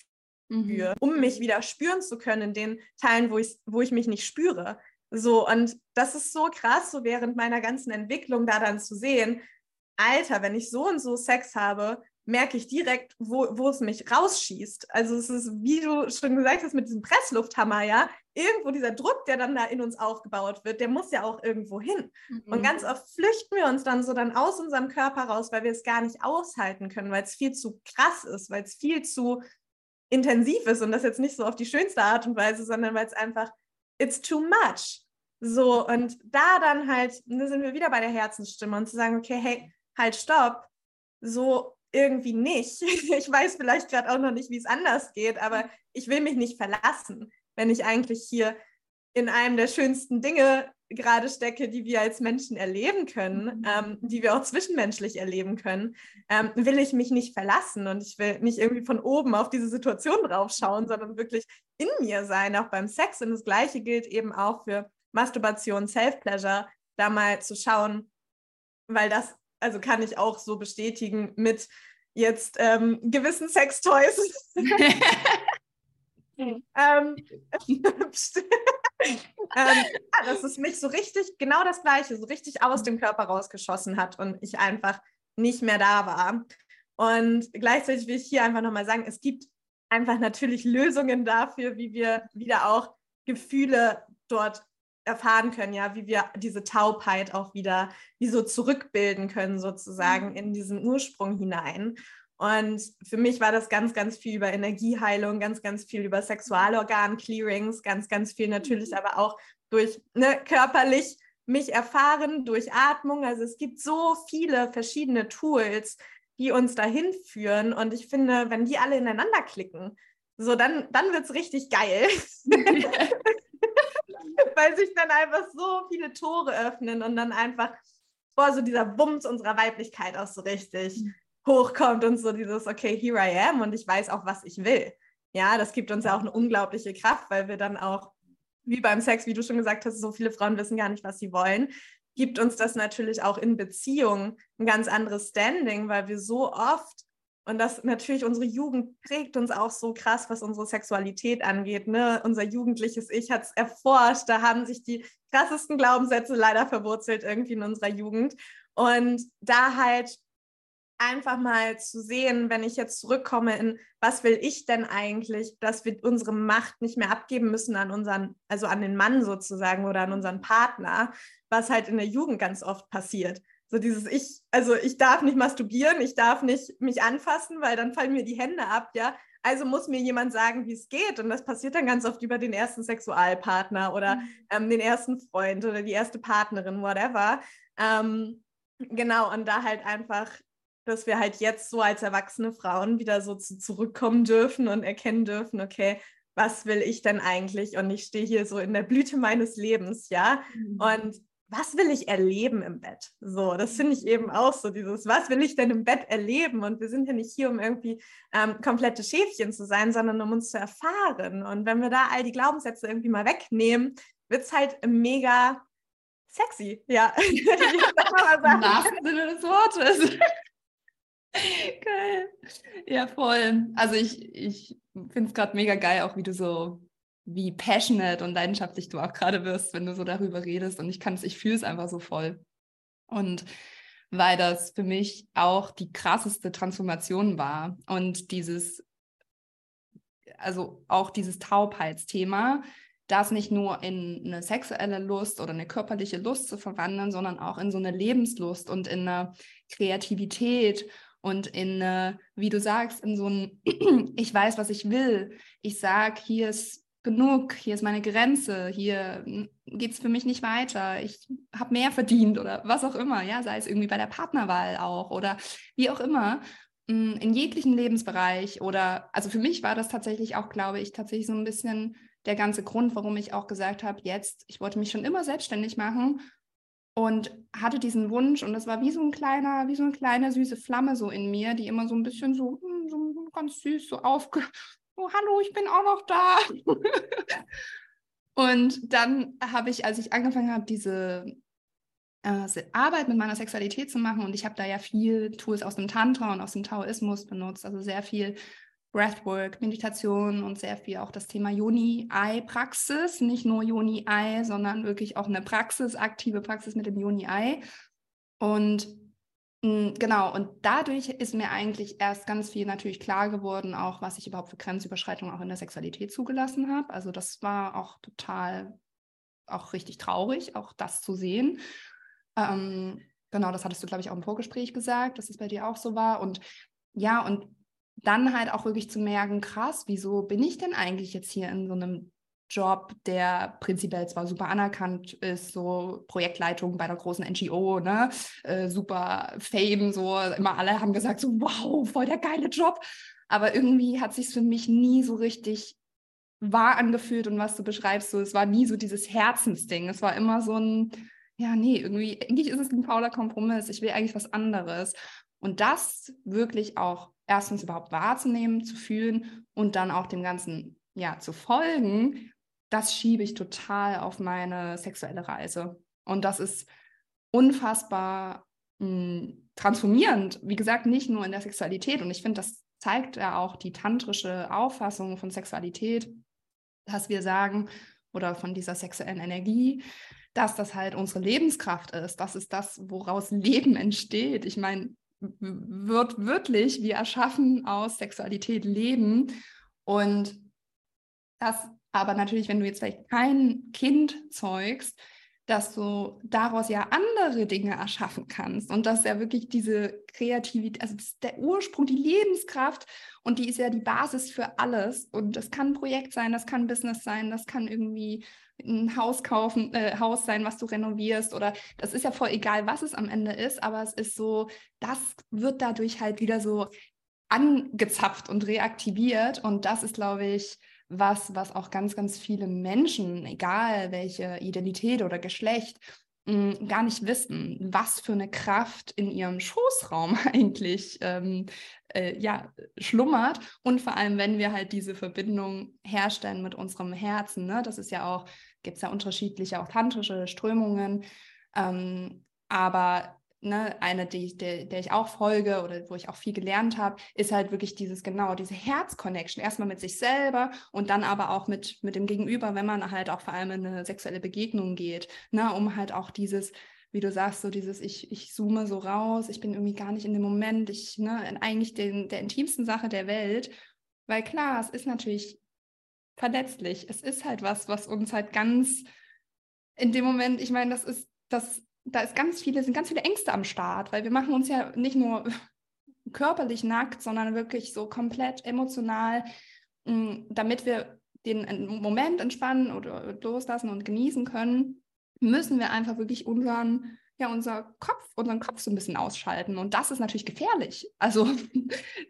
mhm. um mich wieder spüren zu können in den Teilen, wo ich, wo ich mich nicht spüre. So, und das ist so krass, so während meiner ganzen Entwicklung da dann zu sehen, Alter, wenn ich so und so Sex habe, merke ich direkt, wo, wo es mich rausschießt. Also es ist, wie du schon gesagt hast, mit diesem Presslufthammer, ja, irgendwo dieser Druck, der dann da in uns aufgebaut wird, der muss ja auch irgendwo hin. Mhm. Und ganz oft flüchten wir uns dann so dann aus unserem Körper raus, weil wir es gar nicht aushalten können, weil es viel zu krass ist, weil es viel zu intensiv ist und das jetzt nicht so auf die schönste Art und Weise, sondern weil es einfach, it's too much. So, und da dann halt, da sind wir wieder bei der Herzensstimme und zu sagen, okay, hey, halt, stopp. So, irgendwie nicht. Ich weiß vielleicht gerade auch noch nicht, wie es anders geht, aber ich will mich nicht verlassen, wenn ich eigentlich hier in einem der schönsten Dinge gerade stecke, die wir als Menschen erleben können, mhm. ähm, die wir auch zwischenmenschlich erleben können, ähm, will ich mich nicht verlassen und ich will nicht irgendwie von oben auf diese Situation draufschauen, sondern wirklich in mir sein, auch beim Sex. Und das Gleiche gilt eben auch für Masturbation, Self-Pleasure, da mal zu schauen, weil das also kann ich auch so bestätigen mit jetzt ähm, gewissen Sextoys. ähm, ähm, dass es mich so richtig, genau das Gleiche, so richtig aus dem Körper rausgeschossen hat und ich einfach nicht mehr da war. Und gleichzeitig will ich hier einfach nochmal sagen, es gibt einfach natürlich Lösungen dafür, wie wir wieder auch Gefühle dort erfahren können, ja, wie wir diese Taubheit auch wieder wie so zurückbilden können, sozusagen mhm. in diesen Ursprung hinein. Und für mich war das ganz, ganz viel über Energieheilung, ganz, ganz viel über Sexualorgan-Clearings, ganz, ganz viel natürlich mhm. aber auch durch ne, körperlich mich erfahren, durch Atmung. Also es gibt so viele verschiedene Tools, die uns dahin führen. Und ich finde, wenn die alle ineinander klicken, so dann, dann wird es richtig geil. weil sich dann einfach so viele Tore öffnen und dann einfach, boah, so dieser Bums unserer Weiblichkeit auch so richtig mhm. hochkommt und so dieses, okay, here I am und ich weiß auch, was ich will. Ja, das gibt uns ja auch eine unglaubliche Kraft, weil wir dann auch, wie beim Sex, wie du schon gesagt hast, so viele Frauen wissen gar nicht, was sie wollen, gibt uns das natürlich auch in Beziehungen ein ganz anderes Standing, weil wir so oft und das natürlich, unsere Jugend prägt uns auch so krass, was unsere Sexualität angeht. Ne? Unser jugendliches Ich hat es erforscht. Da haben sich die krassesten Glaubenssätze leider verwurzelt irgendwie in unserer Jugend. Und da halt einfach mal zu sehen, wenn ich jetzt zurückkomme in, was will ich denn eigentlich, dass wir unsere Macht nicht mehr abgeben müssen an unseren, also an den Mann sozusagen oder an unseren Partner, was halt in der Jugend ganz oft passiert. So dieses Ich, also ich darf nicht masturbieren, ich darf nicht mich anfassen, weil dann fallen mir die Hände ab, ja. Also muss mir jemand sagen, wie es geht. Und das passiert dann ganz oft über den ersten Sexualpartner oder mhm. ähm, den ersten Freund oder die erste Partnerin, whatever. Ähm, genau, und da halt einfach, dass wir halt jetzt so als erwachsene Frauen wieder so zu, zurückkommen dürfen und erkennen dürfen, okay, was will ich denn eigentlich? Und ich stehe hier so in der Blüte meines Lebens, ja. Mhm. Und was will ich erleben im Bett? So, das finde ich eben auch so, dieses, was will ich denn im Bett erleben? Und wir sind ja nicht hier, um irgendwie ähm, komplette Schäfchen zu sein, sondern um uns zu erfahren. Und wenn wir da all die Glaubenssätze irgendwie mal wegnehmen, wird es halt mega sexy, ja. Im wahrsten Sinne des Wortes. geil. Ja, voll. Also ich, ich finde es gerade mega geil, auch wie du so wie passionate und leidenschaftlich du auch gerade wirst, wenn du so darüber redest. Und ich kann es, ich fühle es einfach so voll. Und weil das für mich auch die krasseste Transformation war und dieses, also auch dieses Taubheitsthema, das nicht nur in eine sexuelle Lust oder eine körperliche Lust zu verwandeln, sondern auch in so eine Lebenslust und in eine Kreativität und in, eine, wie du sagst, in so ein, ich weiß, was ich will. Ich sage, hier ist genug, hier ist meine Grenze, hier geht es für mich nicht weiter, ich habe mehr verdient oder was auch immer, ja, sei es irgendwie bei der Partnerwahl auch oder wie auch immer, mm, in jeglichen Lebensbereich oder, also für mich war das tatsächlich auch, glaube ich, tatsächlich so ein bisschen der ganze Grund, warum ich auch gesagt habe, jetzt, ich wollte mich schon immer selbstständig machen und hatte diesen Wunsch und das war wie so ein kleiner, wie so eine kleine süße Flamme so in mir, die immer so ein bisschen so, hm, so ganz süß so aufge oh, hallo, ich bin auch noch da. und dann habe ich, als ich angefangen habe, diese äh, Arbeit mit meiner Sexualität zu machen. Und ich habe da ja viel Tools aus dem Tantra und aus dem Taoismus benutzt, also sehr viel Breathwork, Meditation und sehr viel auch das Thema Yoni-Ei-Praxis. Nicht nur Yoni-Ei, sondern wirklich auch eine Praxis, aktive Praxis mit dem Yoni-Ei. Und genau, und dadurch ist mir eigentlich erst ganz viel natürlich klar geworden, auch was ich überhaupt für Grenzüberschreitungen auch in der Sexualität zugelassen habe. Also das war auch total, auch richtig traurig, auch das zu sehen. Ähm, genau, das hattest du, glaube ich, auch im Vorgespräch gesagt, dass es bei dir auch so war. Und ja, und dann halt auch wirklich zu merken, krass, wieso bin ich denn eigentlich jetzt hier in so einem Job, der prinzipiell zwar super anerkannt ist, so Projektleitung bei einer großen NGO, ne, äh, super Fame, so immer alle haben gesagt, so wow, voll der geile Job, aber irgendwie hat sich für mich nie so richtig wahr angefühlt und was du beschreibst, so es war nie so dieses Herzensding, es war immer so ein ja, nee, irgendwie, eigentlich ist es ein fauler Kompromiss. Ich will eigentlich was anderes. Und das wirklich auch erstens überhaupt wahrzunehmen, zu fühlen und dann auch dem Ganzen ja zu folgen, das schiebe ich total auf meine sexuelle Reise. Und das ist unfassbar mh, hm, transformierend. Wie gesagt, nicht nur in der Sexualität. Und ich finde, das zeigt ja auch die tantrische Auffassung von Sexualität, dass wir sagen, oder von dieser sexuellen Energie, dass das halt unsere Lebenskraft ist. Das ist das, woraus Leben entsteht. Ich meine, wird wirklich, wir erschaffen aus Sexualität Leben. Und das aber natürlich, wenn du jetzt vielleicht kein Kind zeugst, dass du daraus ja andere Dinge erschaffen kannst. Und dass ja wirklich diese Kreativität, also der Ursprung, die Lebenskraft. Und die ist ja die Basis für alles. Und das kann ein Projekt sein, das kann Business sein, das kann irgendwie ein Haus kaufen, äh, Haus sein, was du renovierst. Oder das ist ja voll egal, was es am Ende ist, aber es ist so, das wird dadurch halt wieder so angezapft und reaktiviert. Und das ist, glaube ich, was, was auch ganz, ganz viele Menschen, egal welche Identität oder Geschlecht, hm, gar nicht wissen, was für eine Kraft in ihrem Schoßraum eigentlich ähm, äh, ja, schlummert. Und vor allem, wenn wir halt diese Verbindung herstellen mit unserem Herzen. Ne? Das ist ja auch, gibt es ja unterschiedliche, auch tantrische Strömungen. Ähm, aber ne, eine, die, der, der ich auch folge oder wo ich auch viel gelernt habe, ist halt wirklich dieses genau, diese Herz-Connection. Erstmal mit sich selber und dann aber auch mit, mit dem Gegenüber, wenn man halt auch vor allem in eine sexuelle Begegnung geht, ne, um halt auch dieses, wie du sagst, so dieses, ich, ich zoome so raus, ich bin irgendwie gar nicht in dem Moment, ich, ne, eigentlich den, der intimsten Sache der Welt. Weil klar, es ist natürlich verletzlich. Es ist halt was, was uns halt ganz in dem Moment, ich meine, das ist, das da ist ganz viele, sind ganz viele Ängste am Start, weil wir machen uns ja nicht nur körperlich nackt, sondern wirklich so komplett emotional, mm, damit wir den Moment entspannen oder loslassen und genießen können, müssen wir einfach wirklich unseren, ja, unser Kopf, unseren Kopf so ein bisschen ausschalten. Und das ist natürlich gefährlich. Also,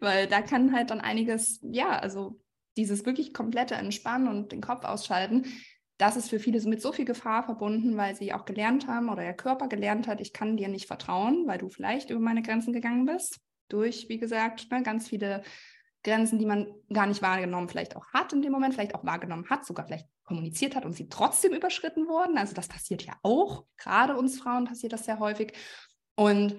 weil da kann halt dann einiges, ja, also dieses wirklich komplette Entspannen und den Kopf ausschalten, das ist für viele mit so viel Gefahr verbunden, weil sie auch gelernt haben oder der Körper gelernt hat, ich kann dir nicht vertrauen, weil du vielleicht über meine Grenzen gegangen bist. Durch, wie gesagt, ne, ganz viele Grenzen, die man gar nicht wahrgenommen vielleicht auch hat in dem Moment, vielleicht auch wahrgenommen hat, sogar vielleicht kommuniziert hat und sie trotzdem überschritten wurden. Also das passiert ja auch. Gerade uns Frauen passiert das sehr häufig. Und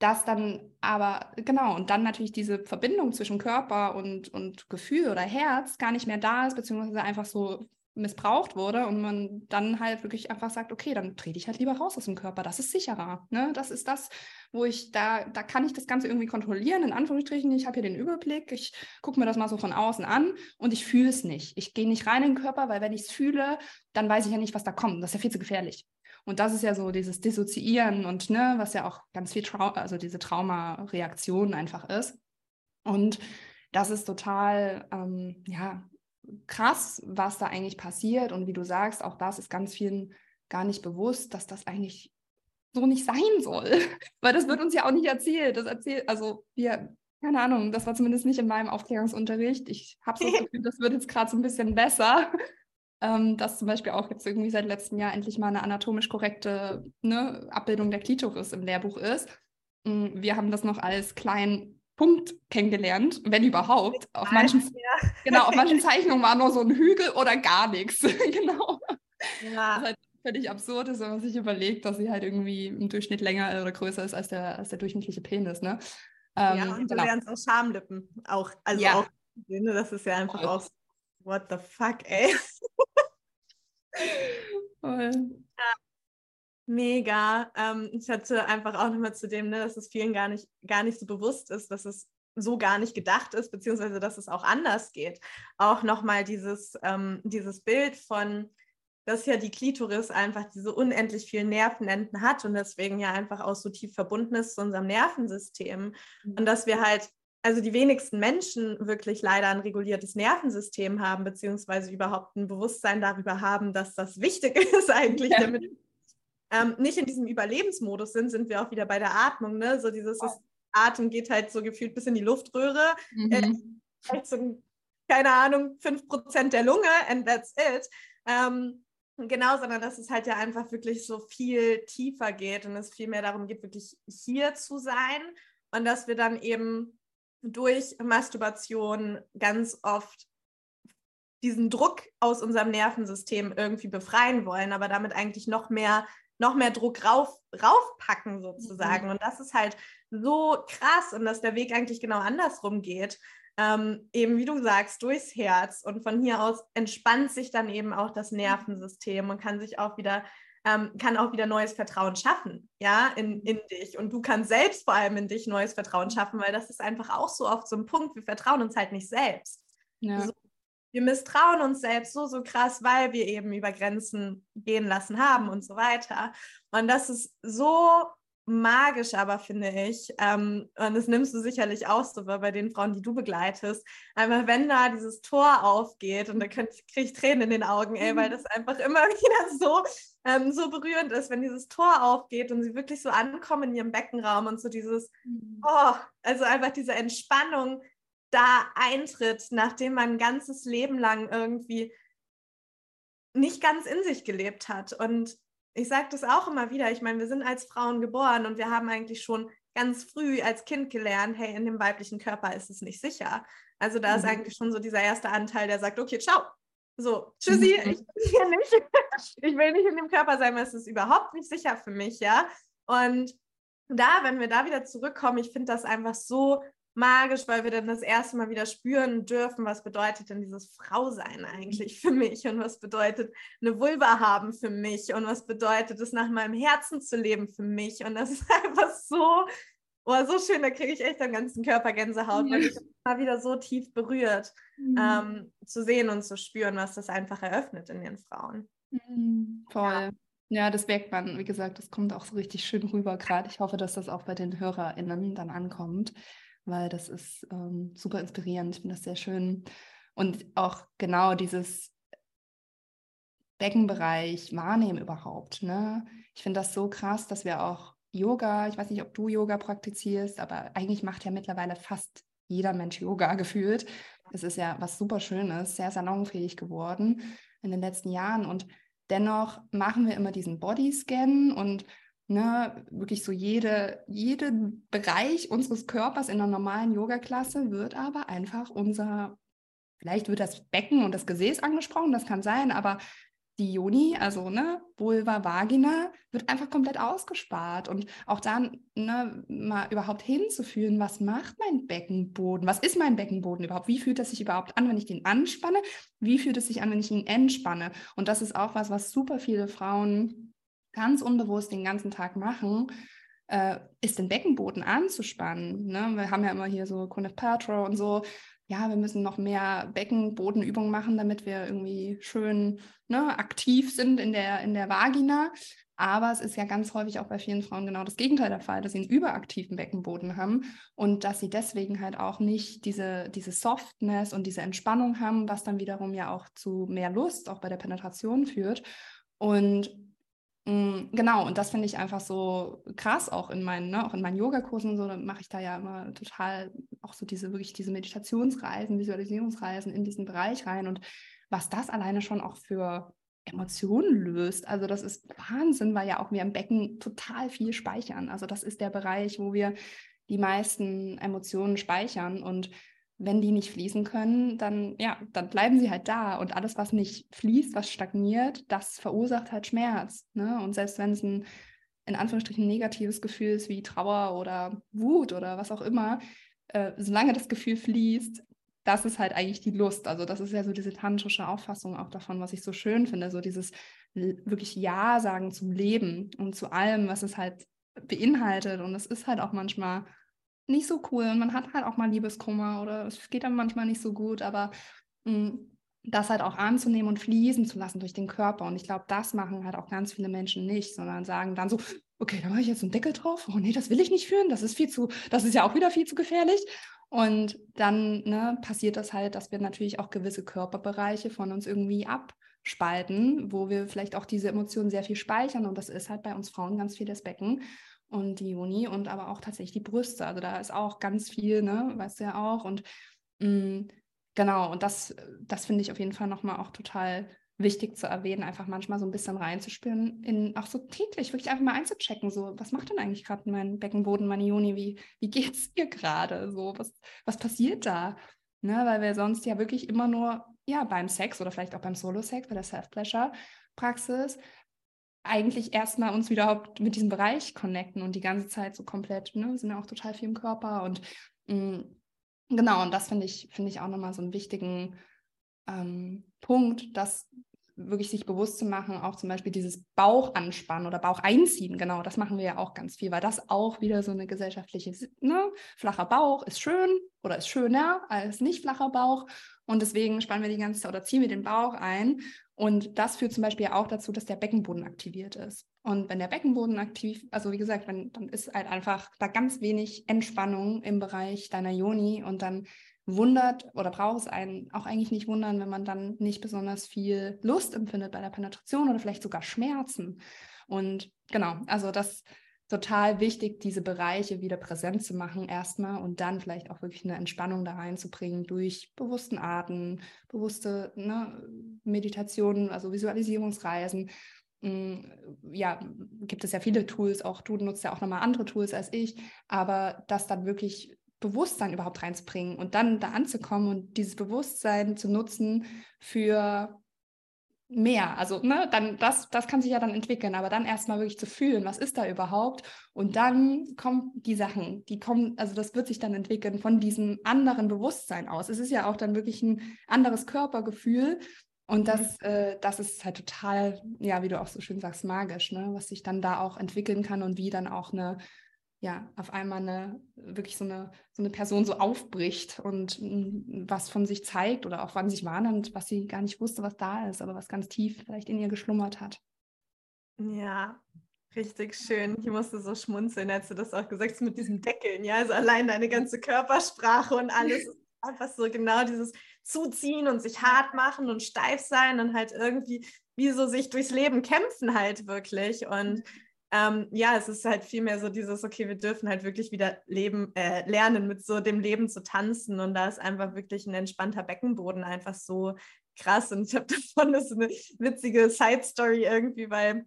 das dann aber, genau, und dann natürlich diese Verbindung zwischen Körper und, und Gefühl oder Herz gar nicht mehr da ist, beziehungsweise einfach so missbraucht wurde und man dann halt wirklich einfach sagt, okay, dann trete ich halt lieber raus aus dem Körper, das ist sicherer. Ne? Das ist das, wo ich da, da kann ich das Ganze irgendwie kontrollieren, in Anführungsstrichen, ich habe hier den Überblick, ich gucke mir das mal so von außen an und ich fühle es nicht. Ich gehe nicht rein in den Körper, weil wenn ich es fühle, dann weiß ich ja nicht, was da kommt. Das ist ja viel zu gefährlich. Und das ist ja so dieses Dissoziieren und ne, was ja auch ganz viel Trau also diese Traumareaktion einfach ist. Und das ist total, ähm, ja, krass, was da eigentlich passiert. Und wie du sagst, auch das ist ganz vielen gar nicht bewusst, dass das eigentlich so nicht sein soll. Weil das wird uns ja auch nicht erzählt. Das erzählt, also wir, keine Ahnung, das war zumindest nicht in meinem Aufklärungsunterricht. Ich habe so das Gefühl, das wird jetzt gerade so ein bisschen besser. Ähm, dass zum Beispiel auch jetzt irgendwie seit letztem Jahr endlich mal eine anatomisch korrekte ne, Abbildung der Klitoris im Lehrbuch ist. Mm, wir haben das noch als kleinen Punkt kennengelernt, wenn überhaupt. Auf manchen, ja. genau, auf manchen Zeichnungen war nur so ein Hügel oder gar nichts. genau. Ja. Das, heißt, völlig absurd ist, wenn man sich überlegt, dass sie halt irgendwie im Durchschnitt länger oder größer ist als der, als der durchschnittliche Penis, ne? Ähm, ja, und genau. du lernst auch Schamlippen. Auch, also ja. auch, ne, das ist ja einfach auch what the fuck, ey. Voll. Mega. Ähm, ich hatte einfach auch nochmal zu dem, ne, dass es vielen gar nicht, gar nicht so bewusst ist, dass es so gar nicht gedacht ist, beziehungsweise dass es auch anders geht. Auch nochmal dieses, ähm, dieses Bild von, dass ja die Klitoris einfach diese unendlich vielen Nervenenden hat und deswegen ja einfach auch so tief verbunden ist zu unserem Nervensystem. Mhm. Und dass wir halt, also die wenigsten Menschen wirklich leider ein reguliertes Nervensystem haben, beziehungsweise überhaupt ein Bewusstsein darüber haben, dass das wichtig ist eigentlich, ja. damit ähm, nicht in diesem Überlebensmodus sind, sind wir auch wieder bei der Atmung. Ne? So dieses oh. Atem geht halt so gefühlt bis in die Luftröhre. Mhm. Äh, so, keine Ahnung, 5% der Lunge and that's it. Ähm, genau, sondern dass es halt ja einfach wirklich so viel tiefer geht und es viel mehr darum geht, wirklich hier zu sein und dass wir dann eben durch Masturbation ganz oft diesen Druck aus unserem Nervensystem irgendwie befreien wollen, aber damit eigentlich noch mehr noch mehr Druck rauf, raufpacken sozusagen. Mhm. Und das ist halt so krass und dass der Weg eigentlich genau andersrum geht. Ähm, eben wie du sagst, durchs Herz. Und von hier aus entspannt sich dann eben auch das Nervensystem und kann sich auch wieder, ähm, kann auch wieder neues Vertrauen schaffen, ja, in, in dich. Und du kannst selbst vor allem in dich neues Vertrauen schaffen, weil das ist einfach auch so oft so ein Punkt, wir vertrauen uns halt nicht selbst. Ja. So, wir misstrauen uns selbst so, so krass, weil wir eben über Grenzen gehen lassen haben und so weiter. Und das ist so magisch, aber finde ich, ähm, und das nimmst du sicherlich auch so bei den Frauen, die du begleitest, einfach wenn da dieses Tor aufgeht und da kriege ich Tränen in den Augen, ey, weil mhm. das einfach immer wieder so, ähm, so berührend ist, wenn dieses Tor aufgeht und sie wirklich so ankommen in ihrem Beckenraum und so dieses, mhm. oh, also einfach diese Entspannung, da eintritt, nachdem man ein ganzes Leben lang irgendwie nicht ganz in sich gelebt hat. Und ich sage das auch immer wieder, ich meine, wir sind als Frauen geboren und wir haben eigentlich schon ganz früh als Kind gelernt, hey, in dem weiblichen Körper ist es nicht sicher. Also da mhm. ist eigentlich schon so dieser erste Anteil, der sagt, okay, ciao. So, tschüssi, mhm. ich will hier nicht. Ich will nicht in dem Körper sein, weil es ist überhaupt nicht sicher für mich, ja. Und da, wenn wir da wieder zurückkommen, ich finde das einfach so magisch, weil wir dann das erste Mal wieder spüren dürfen, was bedeutet denn dieses Frausein eigentlich für mich und was bedeutet eine Vulva haben für mich und was bedeutet es nach meinem Herzen zu leben für mich und das ist einfach so, oh, so schön, da kriege ich echt am ganzen Körper Gänsehaut, weil mich mal wieder so tief berührt, mhm. ähm, zu sehen und zu spüren, was das einfach eröffnet in den Frauen. Mhm, voll. Ja. Ja, das merkt man. Wie gesagt, das kommt auch so richtig schön rüber gerade. Ich hoffe, dass das auch bei den HörerInnen dann ankommt weil das ist ähm, super inspirierend. Ich finde das sehr schön. Und auch genau dieses Beckenbereich wahrnehmen überhaupt. Ne? Ich finde das so krass, dass wir auch Yoga, ich weiß nicht, ob du Yoga praktizierst, aber eigentlich macht ja mittlerweile fast jeder Mensch Yoga gefühlt. Das ist ja was super Schönes, sehr salonfähig geworden in den letzten Jahren. Und dennoch machen wir immer diesen Bodyscan und Ne, wirklich so jede, jeden Bereich unseres Körpers in einer normalen Yoga-Klasse wird aber einfach unser, vielleicht wird das Becken und das Gesäß angesprochen, das kann sein, aber die Joni, also ne, Vulva, Vagina, wird einfach komplett ausgespart. Und auch dann ne, mal überhaupt hinzufühlen, was macht mein Beckenboden? Was ist mein Beckenboden überhaupt? Wie fühlt es sich überhaupt an, wenn ich den anspanne? Wie fühlt es sich an, wenn ich ihn entspanne? Und das ist auch was, was super viele Frauen ganz unbewusst den ganzen Tag machen, äh, ist den Beckenboden anzuspannen. Ne? Wir haben ja immer hier so Gwyneth Paltrow und so. Ja, wir müssen noch mehr Beckenbodenübungen machen, damit wir irgendwie schön ne, aktiv sind in der, in der Vagina. Aber es ist ja ganz häufig auch bei vielen Frauen genau das Gegenteil der Fall, dass sie einen überaktiven Beckenboden haben und dass sie deswegen halt auch nicht diese, diese Softness und diese Entspannung haben, was dann wiederum ja auch zu mehr Lust auch bei der Penetration führt. Und genau, und das finde ich einfach so krass, auch in meinen, ne, auch in meinen Yogakursen so, mache ich da ja immer total auch so diese wirklich diese Meditationsreisen, Visualisierungsreisen in diesen Bereich rein und was das alleine schon auch für Emotionen löst. Also das ist Wahnsinn, weil ja auch wir im Becken total viel speichern. Also das ist der Bereich, wo wir die meisten Emotionen speichern und wenn die nicht fließen können, dann ja, dann bleiben sie halt da und alles, was nicht fließt, was stagniert, das verursacht halt Schmerz. Ne? Und selbst wenn es ein in Anführungsstrichen negatives Gefühl ist wie Trauer oder Wut oder was auch immer, äh, solange das Gefühl fließt, das ist halt eigentlich die Lust. Also das ist ja so diese tantrische Auffassung auch davon, was ich so schön finde, so dieses wirklich Ja sagen zum Leben und zu allem, was es halt beinhaltet. Und es ist halt auch manchmal nicht so cool. Und man hat halt auch mal Liebeskummer oder es geht dann manchmal nicht so gut, aber mh, mm, das halt auch anzunehmen und fließen zu lassen durch den Körper. Und ich glaube, das machen halt auch ganz viele Menschen nicht, sondern sagen dann so, okay, da mache ich jetzt einen Deckel drauf. Oh nee, das will ich nicht führen. Das ist viel zu, das ist ja auch wieder viel zu gefährlich. Und dann ne, passiert das halt, dass wir natürlich auch gewisse Körperbereiche von uns irgendwie abspalten, wo wir vielleicht auch diese Emotionen sehr viel speichern. Und das ist halt bei uns Frauen ganz viel das Becken und die Juni und aber auch tatsächlich die Brüste. Also da ist auch ganz viel, ne, weißt du ja auch. Und mh, mm, genau, und das, das finde ich auf jeden Fall nochmal auch total wichtig zu erwähnen, einfach manchmal so ein bisschen reinzuspüren, in auch so täglich, wirklich einfach mal einzuchecken, so, was macht denn eigentlich gerade mein Beckenboden, meine Juni, wie, wie es dir gerade, so, was, was passiert da? Ne, weil wir sonst ja wirklich immer nur, ja, beim Sex oder vielleicht auch beim Solo-Sex, bei der Self-Pleasure-Praxis, eigentlich erstmal uns überhaupt mit diesem Bereich connecten und die ganze Zeit so komplett, ne, sind ja auch total viel im Körper und mh, mm, genau, und das finde ich, finde ich auch nochmal so einen wichtigen ähm, Punkt, dass wirklich sich bewusst zu machen, auch zum Beispiel dieses Bauch anspannen oder Bauch einziehen, genau, das machen wir ja auch ganz viel, weil das auch wieder so eine gesellschaftliche, ne, flacher Bauch ist schön oder ist schöner als nicht flacher Bauch und deswegen spannen wir die ganze Zeit oder ziehen wir den Bauch ein und das führt zum Beispiel auch dazu, dass der Beckenboden aktiviert ist. Und wenn der Beckenboden aktiv, also wie gesagt, wenn, dann ist halt einfach da ganz wenig Entspannung im Bereich deiner Joni und dann wundert oder braucht es einen auch eigentlich nicht wundern, wenn man dann nicht besonders viel Lust empfindet bei der Penetration oder vielleicht sogar Schmerzen. Und genau, also das total wichtig, diese Bereiche wieder präsent zu machen erstmal und dann vielleicht auch wirklich eine Entspannung da reinzubringen durch bewussten Arten, bewusste ne, Meditationen, also Visualisierungsreisen. Mm, ja, gibt es ja viele Tools, auch du nutzt ja auch nochmal andere Tools als ich, aber das dann wirklich Bewusstsein überhaupt reinzubringen und dann da anzukommen und dieses Bewusstsein zu nutzen für mehr. Also, ne, dann, das, das kann sich ja dann entwickeln, aber dann erstmal wirklich zu fühlen, was ist da überhaupt? Und dann kommen die Sachen, die kommen, also das wird sich dann entwickeln von diesem anderen Bewusstsein aus. Es ist ja auch dann wirklich ein anderes Körpergefühl. Und das, mhm. äh, das ist halt total, ja, wie du auch so schön sagst, magisch, ne? was sich dann da auch entwickeln kann und wie dann auch eine ja, auf einmal eine, wirklich so eine, so eine Person so aufbricht und was von sich zeigt oder auch wann sich wahrnimmt, was sie gar nicht wusste, was da ist, aber was ganz tief vielleicht in ihr geschlummert hat. Ja, richtig schön. Ich musste so schmunzeln, als du das auch gesagt hast mit diesem Deckeln. Ja, also allein deine ganze Körpersprache und alles ist einfach so genau dieses Zuziehen und sich hart machen und steif sein und halt irgendwie wie so sich durchs Leben kämpfen halt wirklich. Und ähm, ja, es ist halt vielmehr so dieses, okay, wir dürfen halt wirklich wieder leben, äh, lernen, mit so dem Leben zu tanzen. Und da ist einfach wirklich ein entspannter Beckenboden einfach so krass. Und ich habe davon das ist eine witzige Side-Story irgendwie, weil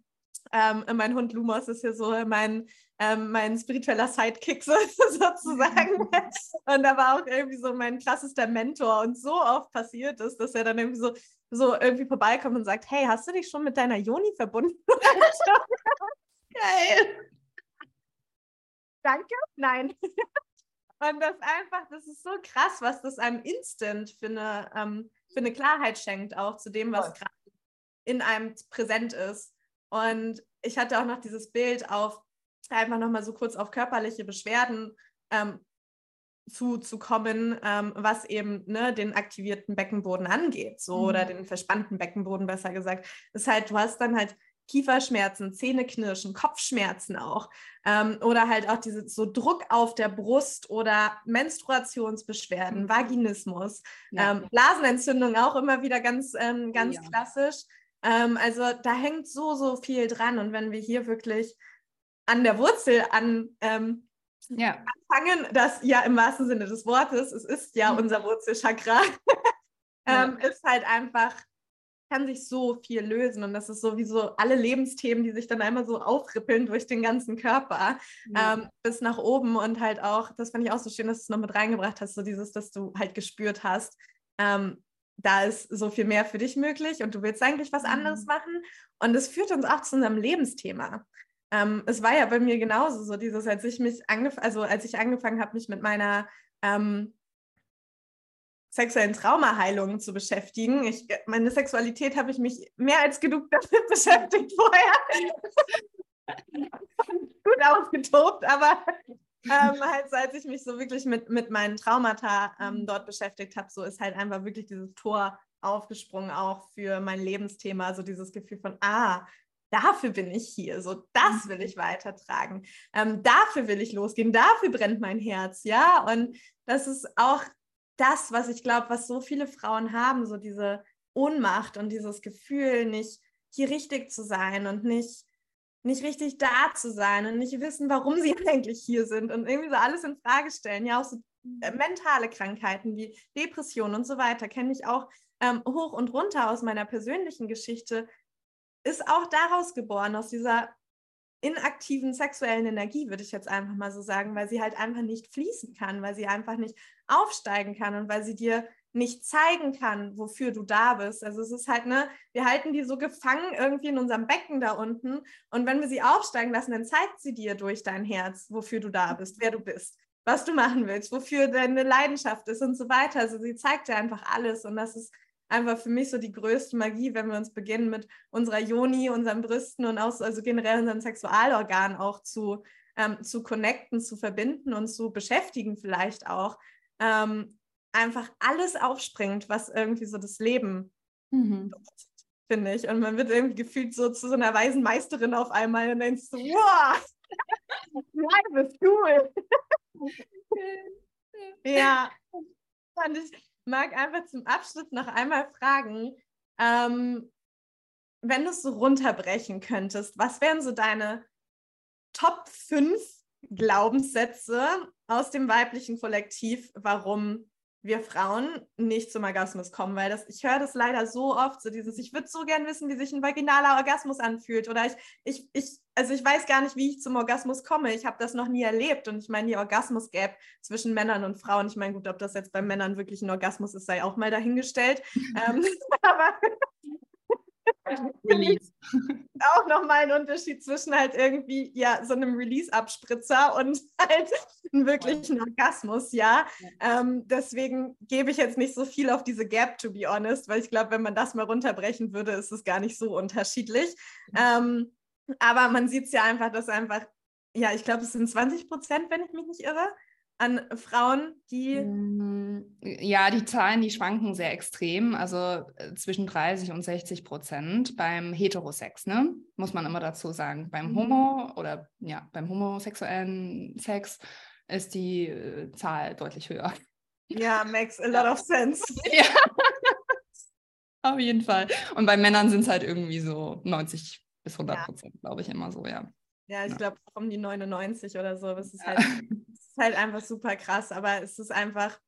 ähm, mein Hund Lumos ist hier so mein, ähm, mein spiritueller Sidekick sozusagen. Und da war auch irgendwie so mein krassester Mentor und so oft passiert ist, dass er dann irgendwie so, so irgendwie vorbeikommt und sagt, hey, hast du dich schon mit deiner Joni verbunden? Geil. Danke. Nein. Und das einfach, das ist so krass, was das einem instant für eine, ähm, für eine Klarheit schenkt, auch zu dem, was gerade in einem präsent ist. Und ich hatte auch noch dieses Bild auf, einfach nochmal so kurz auf körperliche Beschwerden ähm, zuzukommen, ähm, was eben ne, den aktivierten Beckenboden angeht, so mhm. oder den verspannten Beckenboden besser gesagt. ist halt, du hast dann halt Kieferschmerzen, Zähneknirschen, Kopfschmerzen auch. Ähm, oder halt auch diese so Druck auf der Brust oder Menstruationsbeschwerden, mhm. Vaginismus, ja. ähm, Blasenentzündung auch immer wieder ganz, ähm, ganz ja. klassisch. Ähm, also da hängt so, so viel dran. Und wenn wir hier wirklich an der Wurzel an, ähm, ja. anfangen, das ja im wahrsten Sinne des Wortes, es ist ja mhm. unser Wurzelchakra. Ähm, ist halt einfach kann sich so viel lösen und das ist sowieso alle Lebensthemen, die sich dann einmal so aufrippeln durch den ganzen Körper ja. ähm, bis nach oben und halt auch, das fand ich auch so schön, dass du es noch mit reingebracht hast, so dieses, dass du halt gespürt hast, ähm, da ist so viel mehr für dich möglich und du willst eigentlich was anderes mhm. machen und es führt uns auch zu unserem Lebensthema. Ähm, es war ja bei mir genauso, so dieses, als ich mich angef also als ich angefangen habe, mich mit meiner ähm, sexuellen Traumaheilungen zu beschäftigen. Ich, meine Sexualität habe ich mich mehr als genug damit beschäftigt vorher. Gut ausgetobt, aber ähm, halt, als ich mich so wirklich mit, mit meinen Traumata ähm, mhm. dort beschäftigt habe, so ist halt einfach wirklich dieses Tor aufgesprungen, auch für mein Lebensthema, so dieses Gefühl von, ah, dafür bin ich hier, so das will ich weitertragen, ähm, dafür will ich losgehen, dafür brennt mein Herz, ja, und das ist auch das, was ich glaube, was so viele Frauen haben, so diese Ohnmacht und dieses Gefühl, nicht hier richtig zu sein und nicht, nicht richtig da zu sein und nicht wissen, warum sie eigentlich hier sind und irgendwie so alles in Frage stellen. Ja, auch so äh, mentale Krankheiten wie Depressionen und so weiter kenne ich auch ähm, hoch und runter aus meiner persönlichen Geschichte, ist auch daraus geboren, aus dieser inaktiven sexuellen Energie, würde ich jetzt einfach mal so sagen, weil sie halt einfach nicht fließen kann, weil sie einfach nicht aufsteigen kann und weil sie dir nicht zeigen kann, wofür du da bist. Also es ist halt, ne, wir halten die so gefangen irgendwie in unserem Becken da unten und wenn wir sie aufsteigen lassen, dann zeigt sie dir durch dein Herz, wofür du da bist, wer du bist, was du machen willst, wofür deine Leidenschaft ist und so weiter. Also sie zeigt dir einfach alles und das ist einfach für mich so die größte Magie, wenn wir uns beginnen mit unserer Joni, unseren Brüsten und auch also generell unseren Sexualorganen auch zu, ähm, zu connecten, zu verbinden und zu beschäftigen vielleicht auch. Ähm, einfach alles aufspringt, was irgendwie so das Leben mhm. finde ich. Und man wird irgendwie gefühlt so zu so einer weisen Meisterin auf einmal und denkst so, wow, life is cool. ja, fand ich, mag einfach zum Abschluss noch einmal fragen, ähm, wenn du es so runterbrechen könntest, was wären so deine Top 5 Glaubenssätze aus dem weiblichen Kollektiv, warum wir Frauen nicht zum Orgasmus kommen, weil das, ich höre das leider so oft, so dieses, ich würde so gern wissen, wie sich ein vaginaler Orgasmus anfühlt oder ich, ich, ich, also ich weiß gar nicht, wie ich zum Orgasmus komme, ich habe das noch nie erlebt und ich meine, die Orgasmus-Gap zwischen Männern und Frauen, ich meine, gut, ob das jetzt bei Männern wirklich ein Orgasmus ist, sei auch mal dahingestellt, ähm, aber Release. Auch nochmal ein Unterschied zwischen halt irgendwie, ja, so einem Release-Abspritzer und halt einem wirklichen Orgasmus, ja. Ähm, deswegen gebe ich jetzt nicht so viel auf diese Gap, to be honest, weil ich glaube, wenn man das mal runterbrechen würde, ist es gar nicht so unterschiedlich. Ähm, aber man sieht es ja einfach, dass einfach, ja, ich glaube, es sind 20 Prozent, wenn ich mich nicht irre, an Frauen, die. Mm, ja, die Zahlen, die schwanken sehr extrem, also äh, zwischen 30 und 60 Prozent beim Heterosex, ne? Muss man immer dazu sagen. Beim mhm. Homo oder ja, beim homosexuellen Sex ist die äh, Zahl deutlich höher. Ja, makes a lot of sense. ja. Auf jeden Fall. Und bei Männern sind es halt irgendwie so 90 bis 100 Prozent, ja. glaube ich, immer so, ja. Ja, ich ja. glaube um die 99 oder so. Das ist halt, es ist halt einfach super krass, aber es ist einfach.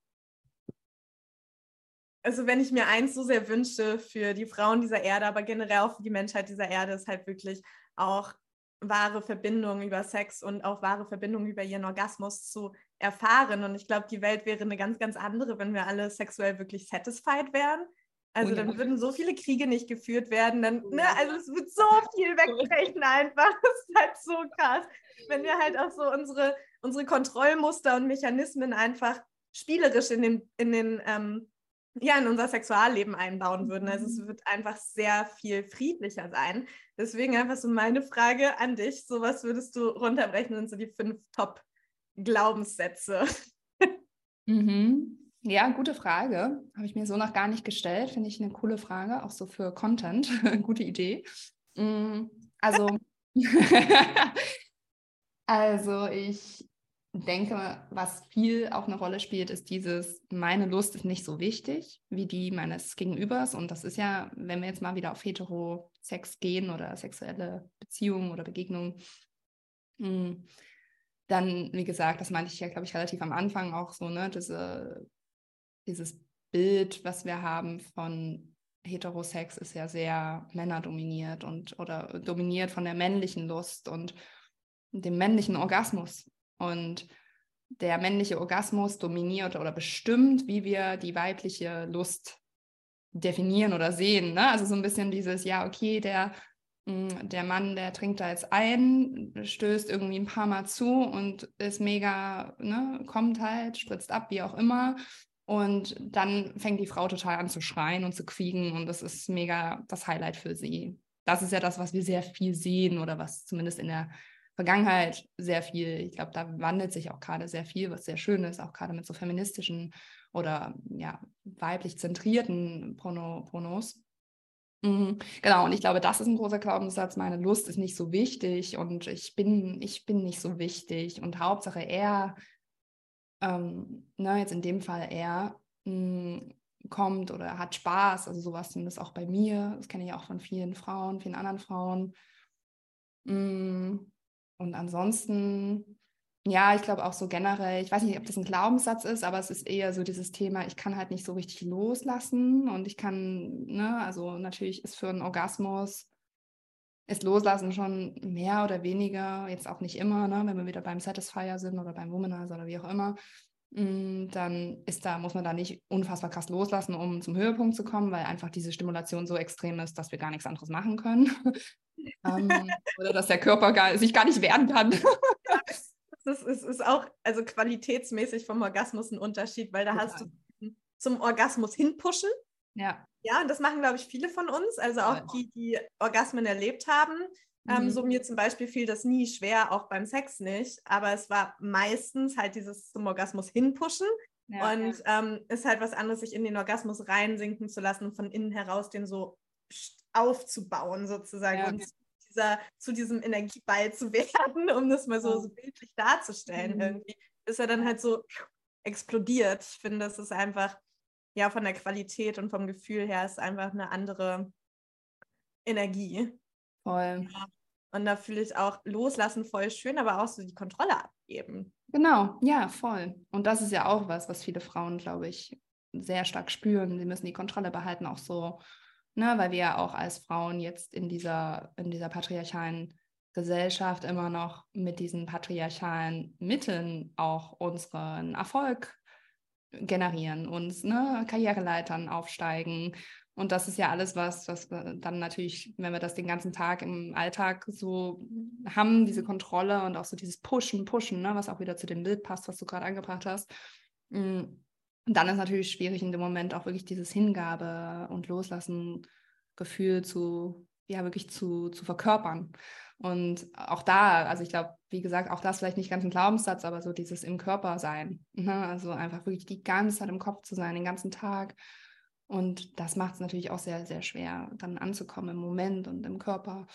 Also, wenn ich mir eins so sehr wünsche für die Frauen dieser Erde, aber generell auch für die Menschheit dieser Erde, ist halt wirklich auch wahre Verbindungen über Sex und auch wahre Verbindungen über ihren Orgasmus zu erfahren. Und ich glaube, die Welt wäre eine ganz, ganz andere, wenn wir alle sexuell wirklich satisfied wären. Also oh, dann würden so viele Kriege nicht geführt werden. Dann, ne, also es wird so viel wegbrechen einfach. Das ist halt so krass. Wenn wir halt auch so unsere, unsere Kontrollmuster und Mechanismen einfach spielerisch in den, in den ähm, ja, in unser Sexualleben einbauen würden. Also es mhm. wird einfach sehr viel friedlicher sein. Deswegen einfach so meine Frage an dich. So was würdest du runterbrechen, sind so die fünf Top-Glaubenssätze. Mhm. Ja, gute Frage. Habe ich mir so noch gar nicht gestellt. Finde ich eine coole Frage, auch so für Content. Gute Idee. Mm, also, also ich denke, was viel auch eine Rolle spielt, ist dieses, meine Lust ist nicht so wichtig wie die meines Gegenübers. Und das ist ja, wenn wir jetzt mal wieder auf Heterosex gehen oder sexuelle Beziehungen oder Begegnungen, mm, dann, wie gesagt, das meinte ich ja, glaube ich, relativ am Anfang auch so, ne, diese dieses Bild, was wir haben von Heterosex ist ja sehr männerdominiert und oder dominiert von der männlichen Lust und dem männlichen Orgasmus. Und der männliche Orgasmus dominiert oder bestimmt, wie wir die weibliche Lust definieren oder sehen. Ne? Also so ein bisschen dieses, ja, okay, der, mm, der Mann, der trinkt da jetzt ein, stößt irgendwie ein paar Mal zu und ist mega, ne, kommt halt, spritzt ab, wie auch immer. Und dann fängt die Frau total an zu schreien und zu quieken und das ist mega das Highlight für sie. Das ist ja das, was wir sehr viel sehen oder was zumindest in der Vergangenheit sehr viel, ich glaube, da wandelt sich auch gerade sehr viel, was sehr schön ist, auch gerade mit so feministischen oder ja, weiblich zentrierten Porno, Pornos. Mhm. Genau, und ich glaube, das ist ein großer Glaubenssatz. Meine Lust ist nicht so wichtig und ich bin, ich bin nicht so wichtig und Hauptsache er ähm, ne, jetzt in dem Fall er mh, hm, kommt oder hat Spaß, also sowas zumindest auch bei mir, das kenne ich auch von vielen Frauen, vielen anderen Frauen. Mh, hm, und ansonsten, ja, ich glaube auch so generell, ich weiß nicht, ob das ein Glaubenssatz ist, aber es ist eher so dieses Thema, ich kann halt nicht so richtig loslassen und ich kann, ne, also natürlich ist für einen Orgasmus ist Loslassen schon mehr oder weniger, jetzt auch nicht immer, ne, wenn wir wieder beim Satisfier sind oder beim Womanizer oder wie auch immer, mm, dann ist da, muss man da nicht unfassbar krass loslassen, um zum Höhepunkt zu kommen, weil einfach diese Stimulation so extrem ist, dass wir gar nichts anderes machen können. ähm, oder dass der Körper gar, sich gar nicht wehren kann. das ist, ist, auch also qualitätsmäßig vom Orgasmus ein Unterschied, weil da Total. hast du zum Orgasmus hinpushen. Ja. Ja, und das machen, glaube ich, viele von uns, also auch die, die Orgasmen erlebt haben. Ähm, mhm. so mir zum Beispiel fiel das nie schwer, auch beim Sex nicht, aber es war meistens halt dieses zum Orgasmus hinpushen. Ja, und ja. Ähm, ist halt was anderes, sich in den Orgasmus reinsinken zu lassen und von innen heraus den so aufzubauen, sozusagen. Ja, und zu, dieser, zu diesem Energieball zu werden, um das mal so, so bildlich darzustellen, mhm. irgendwie, bis er dann halt so explodiert. Ich finde, das ist einfach ja, von der Qualität und vom Gefühl her ist einfach eine andere Energie. Voll. Ja. Und da fühle ich auch loslassen voll schön, aber auch so die Kontrolle abgeben. Genau, ja, voll. Und das ist ja auch was, was viele Frauen, glaube ich, sehr stark spüren. Sie müssen die Kontrolle behalten, auch so, ne, weil wir ja auch als Frauen jetzt in dieser, in dieser patriarchalen Gesellschaft immer noch mit diesen patriarchalen Mitteln auch unseren Erfolg generieren, uns ne, Karriereleitern aufsteigen. Und das ist ja alles was, was dann natürlich, wenn wir das den ganzen Tag im Alltag so haben, diese Kontrolle und auch so dieses Pushen, Pushen, ne, was auch wieder zu dem Bild passt, was du gerade angebracht hast. Mm, dann ist natürlich schwierig in dem Moment auch wirklich dieses Hingabe und Loslassen Gefühl zu, ja, wirklich zu, zu verkörpern. Und auch da, also ich glaube, wie gesagt, auch das vielleicht nicht ganz ein Glaubenssatz, aber so dieses im Körper sein. Ne? Also einfach wirklich die ganze Zeit im Kopf zu sein, den ganzen Tag. Und das macht es natürlich auch sehr, sehr schwer, dann anzukommen im Moment und im Körper.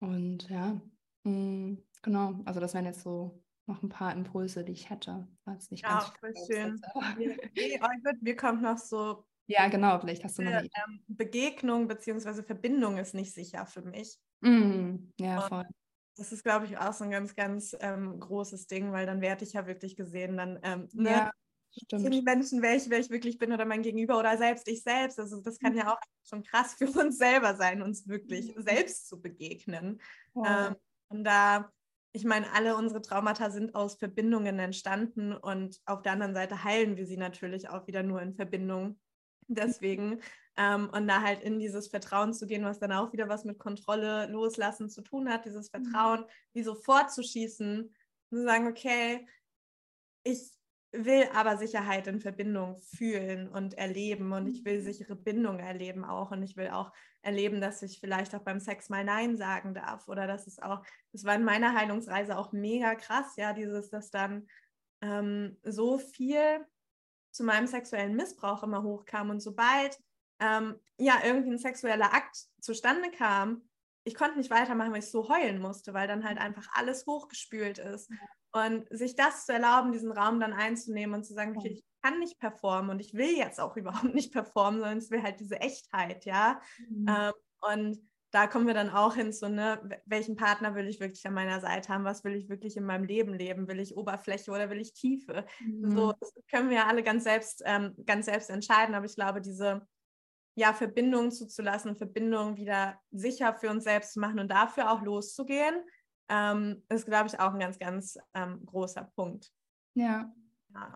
Und ja, mh, mm, genau, also das wären jetzt so noch ein paar Impulse, die ich hätte. Das nicht ja, voll schön. Wir, wir kommen noch so. Ja, genau, vielleicht hast du noch eine ähm, Begegnung bzw. Verbindung ist nicht sicher für mich. Mm, ja, und voll. Das ist, glaube ich, auch so ein ganz, ganz ähm, großes Ding, weil dann werde ich ja wirklich gesehen, dann ähm, ne, ja, stimmt. sind die Menschen, wer ich, wer ich wirklich bin oder mein Gegenüber oder selbst ich selbst. Also das kann mhm. ja auch schon krass für uns selber sein, uns wirklich mhm. selbst zu begegnen. Ja. Ähm, und da, ich meine, alle unsere Traumata sind aus Verbindungen entstanden und auf der anderen Seite heilen wir sie natürlich auch wieder nur in Verbindung. Deswegen ähm, und da halt in dieses Vertrauen zu gehen, was dann auch wieder was mit Kontrolle loslassen zu tun hat, dieses mhm. Vertrauen, wie so vorzuschießen und zu sagen, okay, ich will aber Sicherheit in Verbindung fühlen und erleben und ich will mhm. sichere Bindung erleben auch und ich will auch erleben, dass ich vielleicht auch beim Sex mal Nein sagen darf oder dass es auch, das war in meiner Heilungsreise auch mega krass, ja, dieses, dass dann ähm, so viel zu meinem sexuellen Missbrauch immer hochkam und sobald ähm, ja, irgendwie ein sexueller Akt zustande kam, ich konnte nicht weitermachen, weil ich so heulen musste, weil dann halt mhm. einfach alles hochgespült ist. Und sich das zu erlauben, diesen Raum dann einzunehmen und zu sagen, okay, ich kann nicht performen und ich will jetzt auch überhaupt nicht performen, sondern es will halt diese Echtheit, ja. Mhm. Ähm, und da kommen wir dann auch hin zu, ne, welchen Partner will ich wirklich an meiner Seite haben, was will ich wirklich in meinem Leben leben, will ich Oberfläche oder will ich Tiefe? Mhm. So, das können wir ja alle ganz selbst, ähm, ganz selbst entscheiden, aber ich glaube, diese ja, Verbindungen zuzulassen und Verbindungen wieder sicher für uns selbst zu machen und dafür auch loszugehen, ähm, ist, glaube ich, auch ein ganz, ganz ähm, großer Punkt. Ja. ja.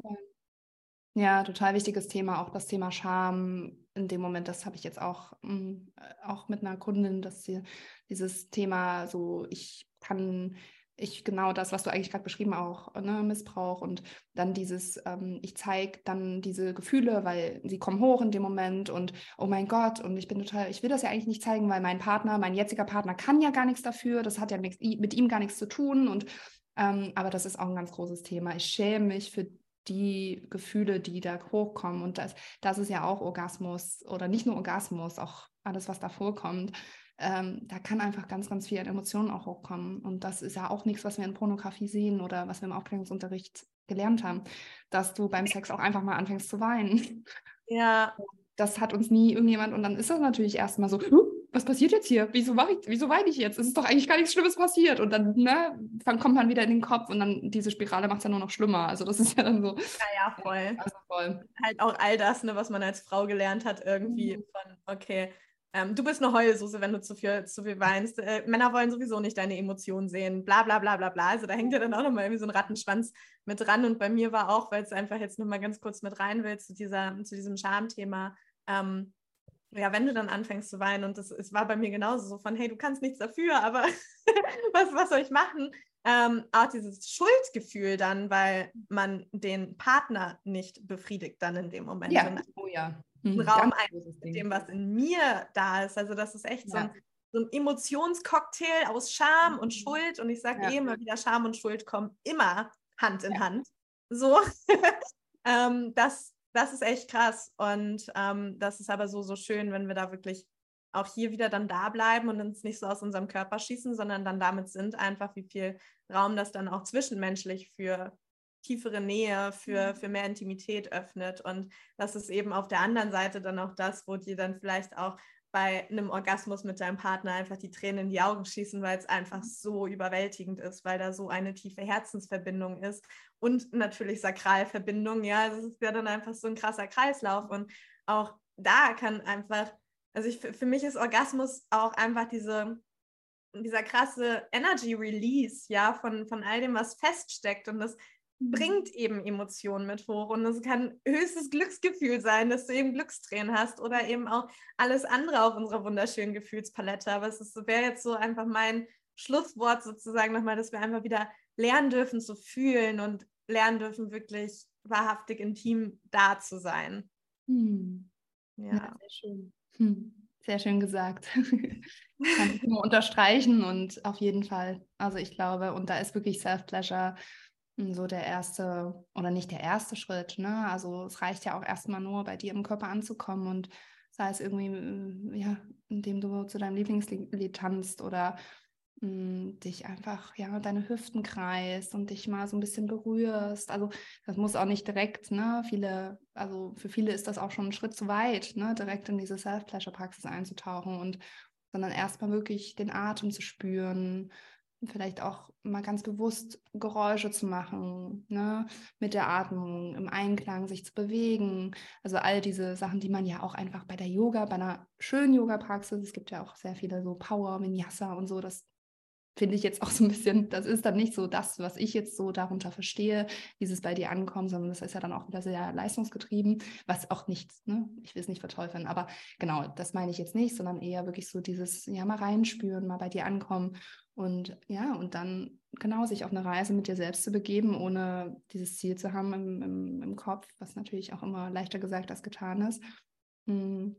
Ja, total wichtiges Thema, auch das Thema Scham. In dem Moment, das habe ich jetzt auch, mm, auch mit einer Kundin, dass sie dieses Thema so, ich kann ich genau das, was du eigentlich gerade beschrieben auch, ne, Missbrauch und dann dieses, ähm, ich zeige dann diese Gefühle, weil sie kommen hoch in dem Moment und oh mein Gott und ich bin total, ich will das ja eigentlich nicht zeigen, weil mein Partner, mein jetziger Partner kann ja gar nichts dafür, das hat ja nix, mit ihm gar nichts zu tun und ähm, aber das ist auch ein ganz großes Thema. Ich schäme mich für die Gefühle, die da hochkommen und das, das ist ja auch Orgasmus oder nicht nur Orgasmus, auch alles, was da vorkommt ähm, da kann einfach ganz, ganz viel an Emotionen auch hochkommen. Und das ist ja auch nichts, was wir in Pornografie sehen oder was wir im Aufklärungsunterricht gelernt haben, dass du beim Sex auch einfach mal anfängst zu weinen. Ja. Das hat uns nie irgendjemand und dann ist das natürlich erstmal so, was passiert jetzt hier? Wieso, ich, wieso weine ich jetzt? Es ist doch eigentlich gar nichts Schlimmes passiert. Und dann, ne, dann kommt man wieder in den Kopf und dann diese Spirale macht es ja nur noch schlimmer. Also das ist ja dann so. Ja, ja, voll. Also voll. Halt auch all das, ne, was man als Frau gelernt hat, irgendwie mhm. von, okay, ähm, du bist eine Heulsuse, wenn du zu viel, zu viel weinst. Äh, Männer wollen sowieso nicht deine Emotionen sehen. Bla bla bla bla bla. Also da hängt ja dann auch nochmal irgendwie so ein Rattenschwanz mit dran. Und bei mir war auch, weil es einfach jetzt nochmal ganz kurz mit rein will, zu, dieser, zu diesem Schamthema. Ähm, ja, wenn du dann anfängst zu weinen, und das, es war bei mir genauso so von, hey, du kannst nichts dafür, aber was, was soll ich machen? Ähm, auch dieses Schuldgefühl dann, weil man den Partner nicht befriedigt dann in dem Moment. Ja, oh ja einen mhm, Raum ein mit dem, was in mir da ist. Also das ist echt ja. so, ein, so ein Emotionscocktail aus Scham und mhm. Schuld. Und ich sage ja. eh immer wieder, Scham und Schuld kommen immer Hand in ja. Hand. So, ähm, das, das ist echt krass. Und ähm, das ist aber so, so schön, wenn wir da wirklich auch hier wieder dann da bleiben und uns nicht so aus unserem Körper schießen, sondern dann damit sind, einfach wie viel Raum das dann auch zwischenmenschlich für tiefere Nähe, für, mhm. für mehr Intimität öffnet. Und das ist eben auf der anderen Seite dann auch das, wo dir dann vielleicht auch bei einem Orgasmus mit deinem Partner einfach die Tränen in die Augen schießen, weil es einfach mhm. so überwältigend ist, weil da so eine tiefe Herzensverbindung ist und natürlich Sakralverbindung. Ja, das ist ja dann einfach so ein krasser Kreislauf und auch da kann einfach, also ich, für mich ist Orgasmus auch einfach diese, dieser krasse Energy Release, ja, von, von all dem, was feststeckt und das Mhm. Bringt eben Emotionen mit hoch. Und es kann höchstes Glücksgefühl sein, dass du eben Glückstränen hast oder eben auch alles andere auf unserer wunderschönen Gefühlspalette. Aber es wäre jetzt so einfach mein Schlusswort sozusagen nochmal, dass wir einfach wieder lernen dürfen zu fühlen und lernen dürfen, wirklich wahrhaftig intim da zu sein. Hm. Ja. ja. sehr schön. Hm. Sehr schön gesagt. Kann ich nur unterstreichen und auf jeden Fall. Also ich glaube, und da ist wirklich Self-Pleasure so der erste oder nicht der erste Schritt. Ne? Also es reicht ja auch erstmal nur bei dir im Körper anzukommen und sei es irgendwie, äh, ja, indem du zu deinem Lieblingslied tanzt oder mh, hm, dich einfach, ja, deine Hüften kreist und dich mal so ein bisschen berührst. Also das muss auch nicht direkt, ne? Viele, also für viele ist das auch schon ein Schritt zu weit, ne? Direkt in diese Self-Pleasure-Praxis einzutauchen und sondern erstmal wirklich den Atem zu spüren, vielleicht auch mal ganz bewusst Geräusche zu machen, ne? mit der Atmung, im Einklang sich zu bewegen. Also all diese Sachen, die man ja auch einfach bei der Yoga, bei einer schönen Yoga-Praxis, es gibt ja auch sehr viele so Power, Vinyasa und so, das finde ich jetzt auch so ein bisschen, das ist dann nicht so das, was ich jetzt so darunter verstehe, dieses bei dir ankommen, sondern das ist ja dann auch wieder sehr leistungsgetrieben, was auch nichts, ne? ich will es nicht verteufeln, aber genau, das meine ich jetzt nicht, sondern eher wirklich so dieses, ja, mal reinspüren, mal bei dir ankommen und ja, und dann genau sich auf eine Reise mit dir selbst zu begeben, ohne dieses Ziel zu haben im, im, im Kopf, was natürlich auch immer leichter gesagt als getan ist. Hm,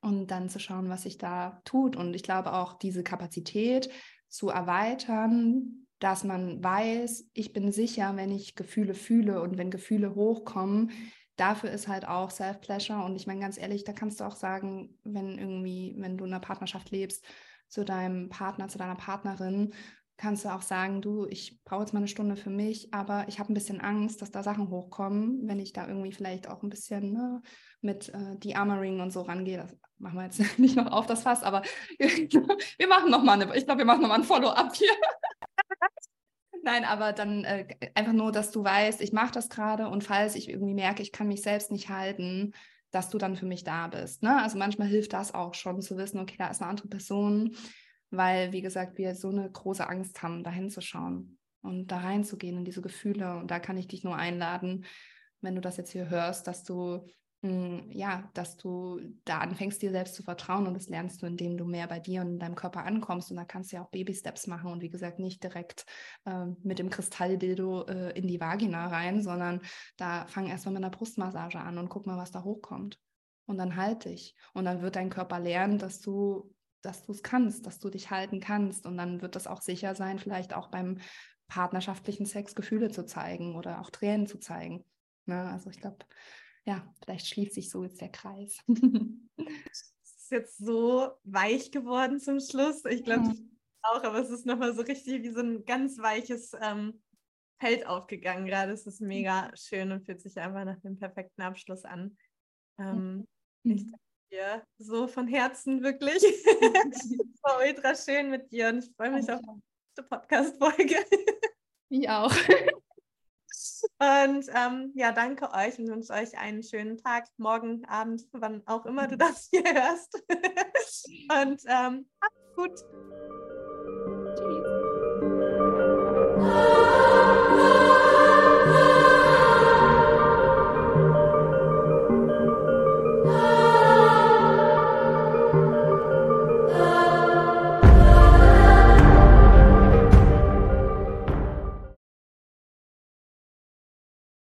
und dann zu schauen, was sich da tut. Und ich glaube auch diese Kapazität zu erweitern, dass man weiß, ich bin sicher, wenn ich Gefühle fühle und wenn Gefühle hochkommen, dafür ist halt auch Self-Pleasure. Und ich meine ganz ehrlich, da kannst du auch sagen, wenn irgendwie, wenn du in einer Partnerschaft lebst, zu deinem Partner, zu deiner Partnerin, kannst du auch sagen, du, ich brauche jetzt mal eine Stunde für mich, aber ich habe ein bisschen Angst, dass da Sachen hochkommen, wenn ich da irgendwie vielleicht auch ein bisschen ne, mit äh, De-Armoring und so rangehe. Das machen wir jetzt nicht noch auf das Fass, aber wir machen noch mal eine, ich glaube, wir machen noch mal ein Follow-up hier. Nein, aber dann äh, einfach nur, dass du weißt, ich mache das gerade und falls ich irgendwie merke, ich kann mich selbst nicht halten, dass du dann für mich da bist. Ne? Also manchmal hilft das auch schon zu wissen, okay, da ist eine andere Person, weil, wie gesagt, wir so eine große Angst haben, da hinzuschauen und da reinzugehen in diese Gefühle. Und da kann ich dich nur einladen, wenn du das jetzt hier hörst, dass du ja, dass du da anfängst, dir selbst zu vertrauen und das lernst du, indem du mehr bei dir und in deinem Körper ankommst. Und da kannst du ja auch Baby-Steps machen und wie gesagt, nicht direkt äh, mit dem Kristalldildo äh, in die Vagina rein, sondern da fang erstmal mit einer Brustmassage an und guck mal, was da hochkommt. Und dann halt dich. Und dann wird dein Körper lernen, dass du dass du es kannst, dass du dich halten kannst. Und dann wird das auch sicher sein, vielleicht auch beim partnerschaftlichen Sex Gefühle zu zeigen oder auch Tränen zu zeigen. Ne? Also ich glaube, ja, vielleicht schließt sich so jetzt der Kreis. es ist jetzt so weich geworden zum Schluss. Ich glaube, ja. auch, aber es ist nochmal so richtig wie so ein ganz weiches ähm, Feld aufgegangen gerade. Es ist mega schön und fühlt sich einfach nach dem perfekten Abschluss an. Ähm, mhm. Ich danke dir so von Herzen wirklich. es war ultra schön mit dir und ich freue mich auf die Podcast-Folge. Ich auch. Und ähm, ja, danke euch und wünsche euch einen schönen Tag, morgen, Abend, wann auch immer du das hier hörst. und ähm, habt gut.